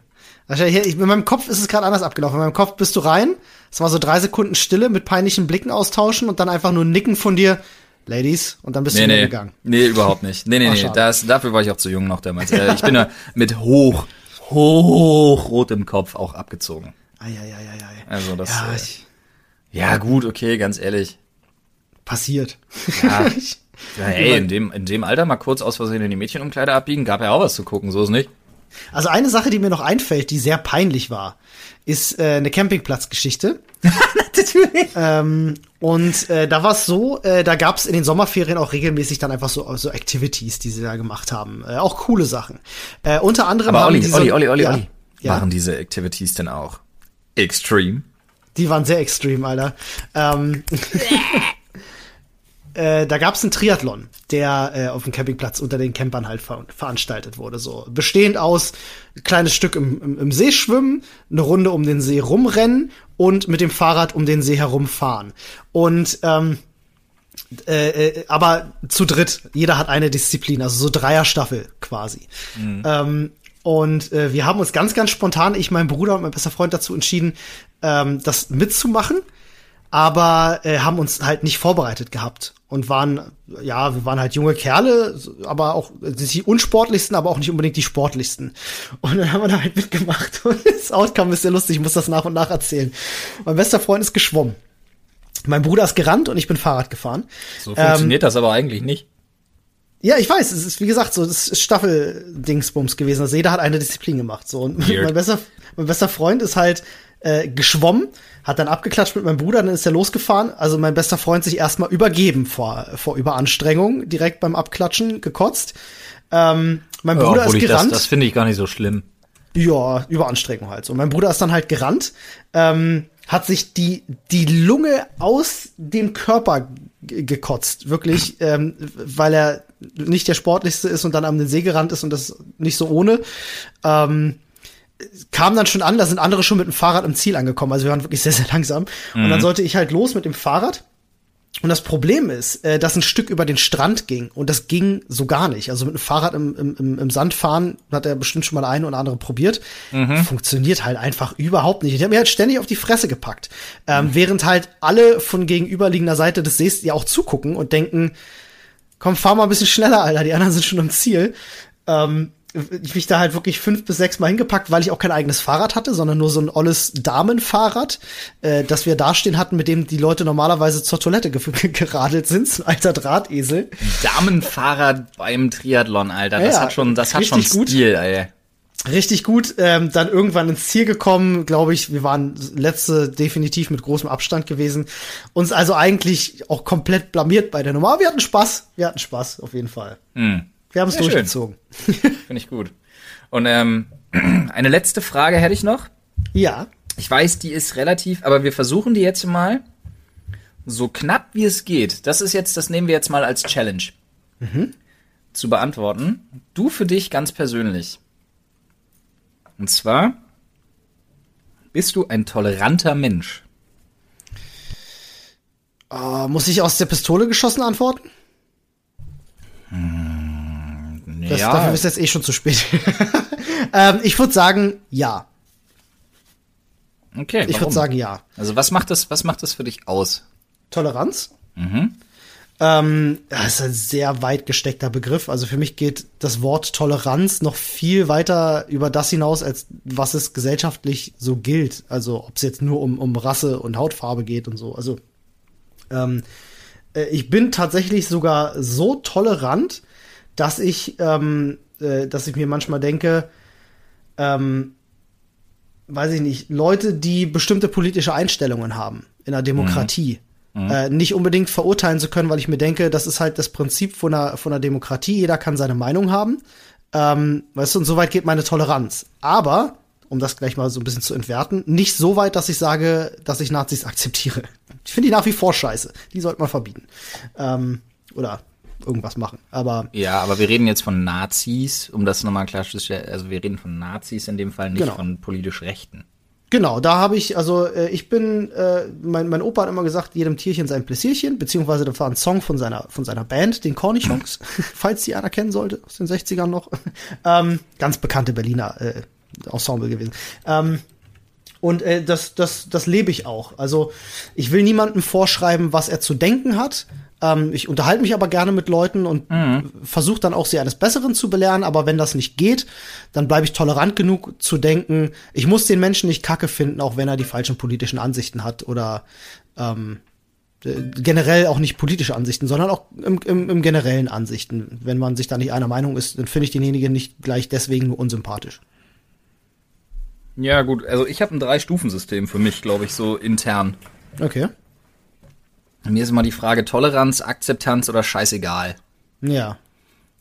Wahrscheinlich, ich, in meinem Kopf ist es gerade anders abgelaufen. In meinem Kopf bist du rein, es war so drei Sekunden Stille mit peinlichen Blicken austauschen und dann einfach nur nicken von dir. Ladies, und dann bist nee, du nee. gegangen. Nee, überhaupt nicht. Nee, nee, nee, das, dafür war ich auch zu jung noch damals. Äh, ich bin da mit hoch, hoch rot im Kopf auch abgezogen. Eieieiei. Also das, Ja, äh, ich, ja gut, okay, ganz ehrlich. passiert. Ja. Ja, ey, in dem, in dem Alter mal kurz aus Versehen in die Mädchenumkleide abbiegen, gab ja auch was zu gucken, so ist nicht. Also eine Sache, die mir noch einfällt, die sehr peinlich war, ist äh, eine Campingplatzgeschichte. Natürlich. Ähm, und äh, da war es so, äh, da gab es in den Sommerferien auch regelmäßig dann einfach so, so Activities, die sie da gemacht haben. Äh, auch coole Sachen. Äh, unter anderem Aber haben Olli, diese, Olli, Olli, Olli, ja, Olli. Ja, Machen diese Activities denn auch extreme? die waren sehr extrem, Alter. Ähm, äh, da gab es einen Triathlon, der äh, auf dem Campingplatz unter den Campern halt ver veranstaltet wurde. So bestehend aus ein kleines Stück im, im, im See schwimmen, eine Runde um den See rumrennen und mit dem Fahrrad um den See herumfahren. Und ähm, äh, äh, aber zu dritt. Jeder hat eine Disziplin, also so Dreierstaffel quasi. Ähm, und äh, wir haben uns ganz, ganz spontan, ich, mein Bruder und mein bester Freund dazu entschieden, ähm, das mitzumachen, aber äh, haben uns halt nicht vorbereitet gehabt und waren, ja, wir waren halt junge Kerle, aber auch die unsportlichsten, aber auch nicht unbedingt die sportlichsten. Und dann haben wir da halt mitgemacht und das Outcome ist sehr lustig, ich muss das nach und nach erzählen. Mein bester Freund ist geschwommen. Mein Bruder ist gerannt und ich bin Fahrrad gefahren. So funktioniert das aber eigentlich nicht. Ja, ich weiß, es ist wie gesagt so, das ist Staffel-Dingsbums gewesen. Also jeder hat eine Disziplin gemacht. So und Weird. mein bester, mein bester Freund ist halt äh, geschwommen, hat dann abgeklatscht mit meinem Bruder, dann ist er losgefahren. Also mein bester Freund sich erstmal übergeben vor vor Überanstrengung, direkt beim Abklatschen gekotzt. Ähm, mein Bruder Obwohl ist ich das, gerannt. das finde ich gar nicht so schlimm. Ja, Überanstrengung halt. So, mein Bruder ist dann halt gerannt, ähm, hat sich die, die Lunge aus dem Körper gekotzt. Wirklich, ähm, weil er nicht der Sportlichste ist und dann am den See gerannt ist und das nicht so ohne. Ähm, kam dann schon an, da sind andere schon mit dem Fahrrad im Ziel angekommen. Also wir waren wirklich sehr, sehr langsam. Und dann sollte ich halt los mit dem Fahrrad. Und das Problem ist, äh, dass ein Stück über den Strand ging und das ging so gar nicht. Also mit dem Fahrrad im, im, im- Sand fahren hat er bestimmt schon mal eine oder andere probiert. Funktioniert halt einfach überhaupt nicht. Ich habe mir halt ständig auf die Fresse gepackt. Ähm, Während halt alle von gegenüberliegender Seite des Sees ja auch zugucken und denken, komm, fahr mal ein bisschen schneller, Alter, die anderen sind schon am Ziel. Ähm, ich mich da halt wirklich fünf bis sechs Mal hingepackt, weil ich auch kein eigenes Fahrrad hatte, sondern nur so ein olles Damenfahrrad, äh, das wir dastehen hatten, mit dem die Leute normalerweise zur Toilette ge geradelt sind, so ein alter Drahtesel. Damenfahrrad beim Triathlon, Alter. Das Ja, hat schon, das hat schon richtig gut. Stil, ey. Richtig gut, ähm, dann irgendwann ins Ziel gekommen, glaube ich, wir waren letzte definitiv mit großem Abstand gewesen. Uns also eigentlich auch komplett blamiert bei der Nummer. Aber wir hatten Spaß, wir hatten Spaß, auf jeden Fall. Hm. Wir haben es durchgezogen. Finde ich gut. Und ähm, eine letzte Frage hätte ich noch. Ja. Ich weiß, die ist relativ, aber wir versuchen die jetzt mal so knapp wie es geht. Das ist jetzt, das nehmen wir jetzt mal als Challenge zu beantworten. Du für dich ganz persönlich. Und zwar bist du ein toleranter Mensch. Äh, muss ich aus der Pistole geschossen antworten? Das, Dafür ist jetzt eh schon zu spät. ähm, ich würde sagen, ja. okay. Ich würde sagen, ja. Also was macht das, was macht das für dich aus? Toleranz? Mhm. Ähm, das ist ein sehr weit gesteckter Begriff. Also für mich geht das Wort Toleranz noch viel weiter über das hinaus, als was es gesellschaftlich so gilt. Also ob es jetzt nur um, um Rasse und Hautfarbe geht und so. Also ähm, äh, ich bin tatsächlich sogar so tolerant, dass ich, ähm, äh, dass ich mir manchmal denke, ähm, weiß ich nicht, Leute, die bestimmte politische Einstellungen haben in einer Demokratie, äh, nicht unbedingt verurteilen zu können, weil ich mir denke, das ist halt das Prinzip von einer, von einer Demokratie. Jeder kann seine Meinung haben. Ähm, weißt du, und so weit geht meine Toleranz. Aber, um das gleich mal so ein bisschen zu entwerten, nicht so weit, dass ich sage, dass ich Nazis akzeptiere. Ich finde die nach wie vor scheiße. Die sollte man verbieten. Ähm, oder irgendwas machen. Aber ja, aber wir reden jetzt von Nazis, um das nochmal klarzustellen. Also wir reden von Nazis in dem Fall, nicht Genau. von politisch Rechten. Genau, da habe ich, also äh, ich bin, äh, mein, mein Opa hat immer gesagt, jedem Tierchen sein Pläsierchen, beziehungsweise das war ein Song von seiner, von seiner Band, den Cornichons, falls die einer kennen sollte, aus den 60ern noch. ähm, ganz bekannte Berliner äh, Ensemble gewesen. Ähm, und äh, das, das, das lebe ich auch. Also ich will niemandem vorschreiben, was er zu denken hat. Ähm, ich unterhalte mich aber gerne mit Leuten und versuche dann auch sie eines Besseren zu belehren. Aber wenn das nicht geht, dann bleibe ich tolerant genug zu denken, ich muss den Menschen nicht kacke finden, auch wenn er die falschen politischen Ansichten hat oder ähm, äh, generell auch nicht politische Ansichten, sondern auch im, im, im generellen Ansichten. Wenn man sich da nicht einer Meinung ist, dann finde ich denjenigen nicht gleich deswegen nur unsympathisch. Ja, gut, also ich habe ein Drei-Stufen-System für mich, glaube ich, so intern. Okay. Mir ist immer die Frage Toleranz, Akzeptanz oder scheißegal. Ja.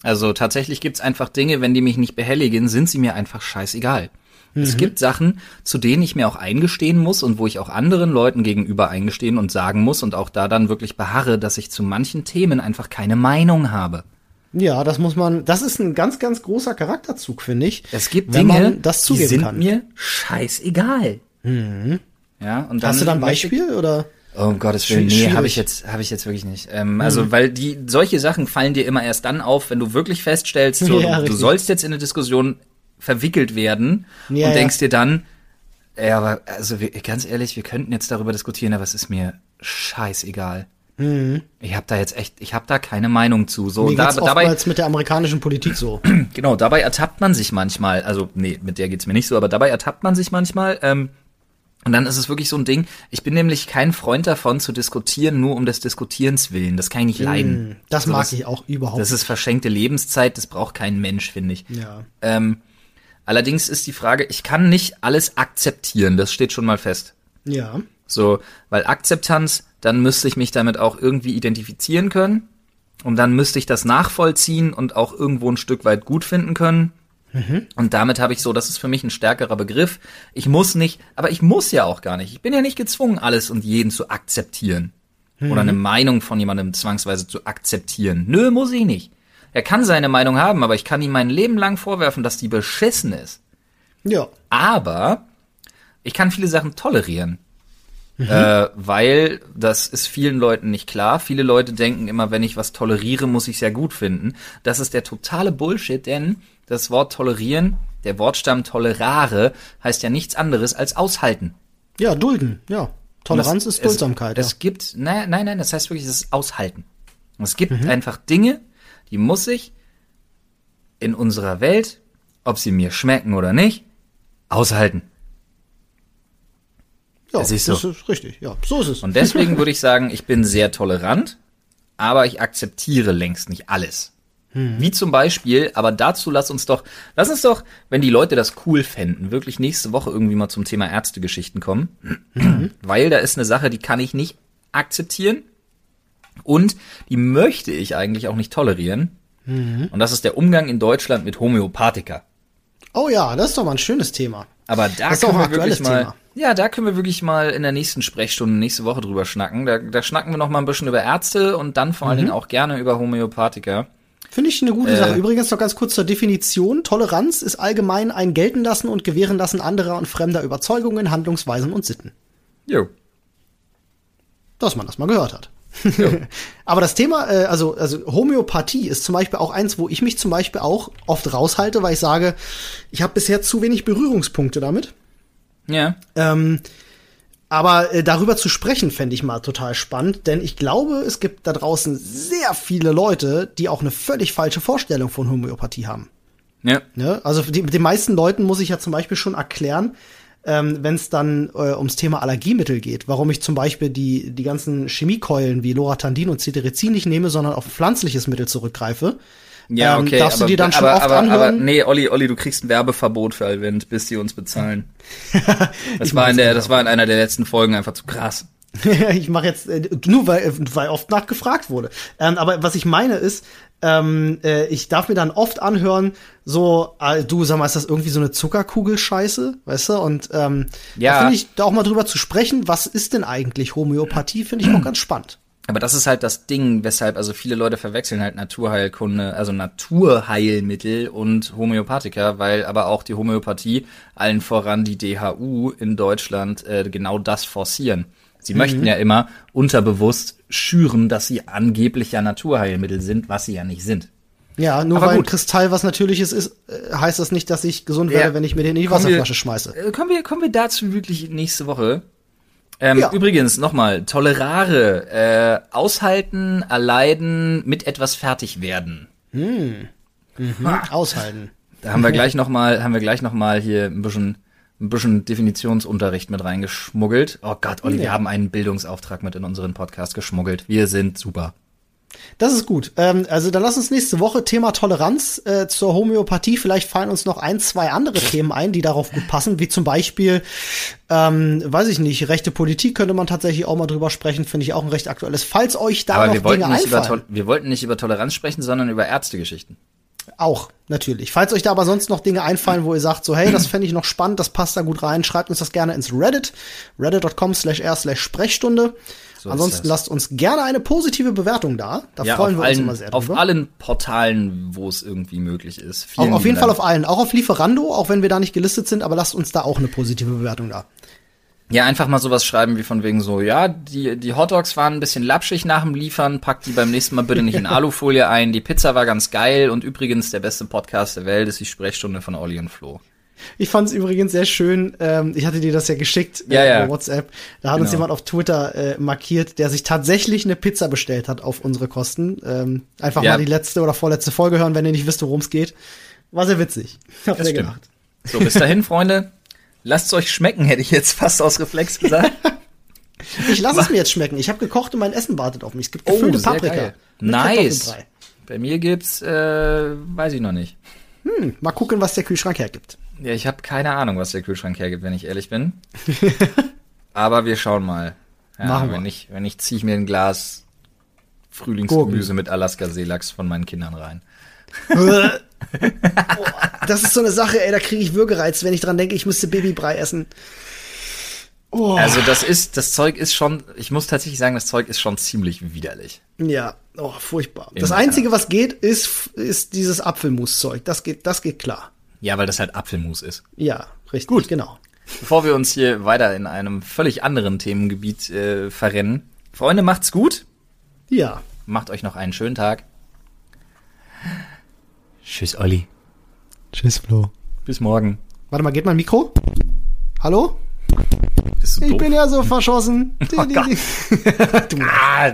Also tatsächlich gibt's einfach Dinge, wenn die mich nicht behelligen, sind sie mir einfach scheißegal. Es gibt Sachen, zu denen ich mir auch eingestehen muss und wo ich auch anderen Leuten gegenüber eingestehen und sagen muss und auch da dann wirklich beharre, dass ich zu manchen Themen einfach keine Meinung habe. Ja, das muss man, das ist ein ganz, ganz großer Charakterzug, finde ich. Es gibt wenn Dinge, man das die zugeben sind kann. mir scheißegal. Ja, und dann Hast du da ein Beispiel oder? Oh, um Gottes Willen, nee, habe ich jetzt, habe ich jetzt wirklich nicht. Ähm, Also, weil die solche Sachen fallen dir immer erst dann auf, wenn du wirklich feststellst, so, Ja, du, du sollst jetzt in eine Diskussion verwickelt werden Ja, und denkst dir dann, ja, aber also wir, ganz ehrlich, wir könnten jetzt darüber diskutieren, aber es ist mir scheißegal. Ich habe da jetzt echt, ich habe da keine Meinung zu. So, Mir da, geht's dabei, oftmals mit der amerikanischen Politik so. Genau, dabei ertappt man sich manchmal, also nee, mit der geht's mir nicht so, aber dabei ertappt man sich manchmal. Ähm, und dann ist es wirklich so ein Ding, ich bin nämlich kein Freund davon zu diskutieren, nur um des Diskutierens willen. Das kann ich nicht leiden. Das So, mag ich auch überhaupt. Das ist verschenkte Lebenszeit, das braucht kein Mensch, finde ich. Ja. Ähm, allerdings ist die Frage, ich kann nicht alles akzeptieren, das steht schon mal fest. ja. So, weil Akzeptanz, dann müsste ich mich damit auch irgendwie identifizieren können. Und dann müsste ich das nachvollziehen und auch irgendwo ein Stück weit gut finden können. Und damit habe ich so, das ist für mich ein stärkerer Begriff. Ich muss nicht, aber ich muss ja auch gar nicht. Ich bin ja nicht gezwungen, alles und jeden zu akzeptieren. Oder eine Meinung von jemandem zwangsweise zu akzeptieren. Nö, muss ich nicht. Er kann seine Meinung haben, aber ich kann ihm mein Leben lang vorwerfen, dass die beschissen ist. Ja. Aber ich kann viele Sachen tolerieren. Äh, weil das ist vielen Leuten nicht klar. Viele Leute denken immer, wenn ich was toleriere, muss ich es ja gut finden. Das ist der totale Bullshit, denn das Wort tolerieren, der Wortstamm tolerare, heißt ja nichts anderes als aushalten. Ja, dulden. Ja. Toleranz es- ist Duldsamkeit. Es, es gibt, nein, nein, nein, das heißt wirklich, es ist aushalten. Und es gibt einfach Dinge, die muss ich in unserer Welt, ob sie mir schmecken oder nicht, aushalten. ja, das ist so. das ist richtig. Ja, so ist es. Und deswegen würde ich sagen, ich bin sehr tolerant, aber ich akzeptiere längst nicht alles. Wie zum Beispiel, aber dazu lass uns doch, lass uns doch, wenn die Leute das cool fänden, wirklich nächste Woche irgendwie mal zum Thema Ärztegeschichten kommen. Weil da ist eine Sache, die kann ich nicht akzeptieren und die möchte ich eigentlich auch nicht tolerieren. Und das ist der Umgang in Deutschland mit Homöopathika. oh ja, das ist doch mal ein schönes Thema. Aber da Das ist auch können ein wir wirklich mal, Thema. ja, da können wir wirklich mal in der nächsten Sprechstunde nächste Woche drüber schnacken. Da, da schnacken wir noch mal ein bisschen über Ärzte und dann vor allen Mhm. Dingen auch gerne über Homöopathika. Finde ich eine gute Äh. Sache. Übrigens noch ganz kurz zur Definition. Toleranz ist allgemein ein gelten lassen und gewähren lassen anderer und fremder Überzeugungen, Handlungsweisen und Sitten. Jo. Dass man das mal gehört hat. Aber das Thema, äh, also, also Homöopathie ist zum Beispiel auch eins, wo ich mich zum Beispiel auch oft raushalte, weil ich sage, ich habe bisher zu wenig Berührungspunkte damit. Ja. Ähm, aber äh, darüber zu sprechen, fände ich mal total spannend, denn ich glaube, es gibt da draußen sehr viele Leute, die auch eine völlig falsche Vorstellung von Homöopathie haben. Ja. Ne? Also die, den meisten Leuten muss ich ja zum Beispiel schon erklären, ähm, wenn es dann äh, ums Thema Allergiemittel geht, warum ich zum Beispiel die, die ganzen Chemiekeulen wie Loratandin und Cetirizin nicht nehme, sondern auf pflanzliches Mittel zurückgreife. Ja, Ähm, okay. darfst du aber, dir dann schon aber, oft aber, aber, anhören? nee, Olli, Olli, du kriegst ein Werbeverbot für Alvent, bis die uns bezahlen. Das war in der, das war in einer der letzten Folgen einfach zu krass. ich mache jetzt äh, nur weil, weil oft nachgefragt wurde. Ähm, aber was ich meine ist, ähm, äh, ich darf mir dann oft anhören, so, äh, du sag mal, ist das irgendwie so eine Zuckerkugelscheiße, weißt du? Und ähm, Ja. da finde ich, da auch mal drüber zu sprechen, was ist denn eigentlich Homöopathie, finde ich auch ganz spannend. Aber das ist halt das Ding, weshalb also viele Leute verwechseln halt Naturheilkunde, also Naturheilmittel und Homöopathika, weil aber auch die Homöopathie, allen voran die DHU in Deutschland, äh, genau das forcieren. Sie mhm. möchten ja immer unterbewusst schüren, dass sie angeblich ja Naturheilmittel sind, was sie ja nicht sind. Ja, nur Aber weil gut. ein Kristall was Natürliches ist, äh, heißt das nicht, dass ich gesund werde, ja. wenn ich mir den in die Wasserflasche wir, schmeiße. Äh, kommen wir, kommen wir dazu wirklich nächste Woche. Ähm, ja. Übrigens, nochmal, tolerare, äh, aushalten, erleiden, mit etwas fertig werden. Hm. Mhm. Aushalten. Da haben wir gleich nochmal, haben wir gleich noch mal hier ein bisschen, ein bisschen Definitionsunterricht mit reingeschmuggelt. Oh Gott, Olli, ja. wir haben einen Bildungsauftrag mit in unseren Podcast geschmuggelt. Wir sind super. Das ist gut. Ähm, also dann lass uns nächste Woche Thema Toleranz äh, zur Homöopathie. Vielleicht fallen uns noch ein, zwei andere Themen ein, die darauf gut passen, wie zum Beispiel, ähm, weiß ich nicht, rechte Politik könnte man tatsächlich auch mal drüber sprechen, finde ich auch ein recht aktuelles. Falls euch da Aber noch wir Dinge einfallen. wir wollten nicht über Toleranz sprechen, sondern über Ärztegeschichten. Auch, natürlich. Falls euch da aber sonst noch Dinge einfallen, wo ihr sagt, so, hey, das fände ich noch spannend, das passt da gut rein, schreibt uns das gerne ins Reddit, reddit.com slash r slash Sprechstunde. So Ansonsten lasst uns gerne eine positive Bewertung da. Da ja, freuen wir allen, uns immer sehr drüber. Auf allen Portalen, wo es irgendwie möglich ist. Vielen auf, auf jeden Fall auf allen. Auch auf Lieferando, auch wenn wir da nicht gelistet sind, aber lasst uns da auch eine positive Bewertung da. Ja, einfach mal sowas schreiben wie von wegen so, ja, die, die Hotdogs waren ein bisschen lapschig nach dem Liefern, packt die beim nächsten Mal bitte nicht in Alufolie ein, die Pizza war ganz geil und übrigens der beste Podcast der Welt ist die Sprechstunde von Olli und Flo. Ich fand es übrigens sehr schön. Ähm, ich hatte dir das ja geschickt ja, äh, ja. WhatsApp. Da hat genau. uns jemand auf Twitter äh, markiert, der sich tatsächlich eine Pizza bestellt hat auf unsere Kosten. Ähm, einfach ja. mal die letzte oder vorletzte Folge hören, wenn ihr nicht wisst, worum es geht. War sehr witzig. Hab sehr gemacht. So, bis dahin, Freunde. Lasst es euch schmecken, hätte ich jetzt fast aus Reflex gesagt. ich lasse es mir jetzt schmecken. Ich habe gekocht und mein Essen wartet auf mich. Es gibt gefüllte oh, Paprika. Nice. Bei mir gibt's, äh, weiß ich noch nicht. Hm, mal gucken, was der Kühlschrank hergibt. Ja, ich habe keine Ahnung, was der Kühlschrank hergibt, wenn ich ehrlich bin. Aber wir schauen mal. Ja, Machen wenn wir. Ich, wenn ich ziehe ich mir ein Glas Frühlingsgemüse mit Alaska-Seelachs von meinen Kindern rein. Boah, das ist so eine Sache, ey, da kriege ich Würgereiz, wenn ich dran denke, ich müsste Babybrei essen. Oh. Also das ist, das Zeug ist schon, ich muss tatsächlich sagen, das Zeug ist schon ziemlich widerlich. Ja, oh, furchtbar. In das Einzige, was geht, ist, ist dieses Apfelmus-Zeug. Das geht, das geht klar. Ja, weil das halt Apfelmus ist. Ja, richtig. Gut, genau. Bevor wir uns hier weiter in einem völlig anderen Themengebiet äh, verrennen. Freunde, macht's gut. Ja. Macht euch noch einen schönen Tag. Tschüss, Olli. Tschüss, Flo. Bis morgen. Warte mal, geht mein Mikro? Hallo? ich doof? bin ja so verschossen. Oh Gott. ah,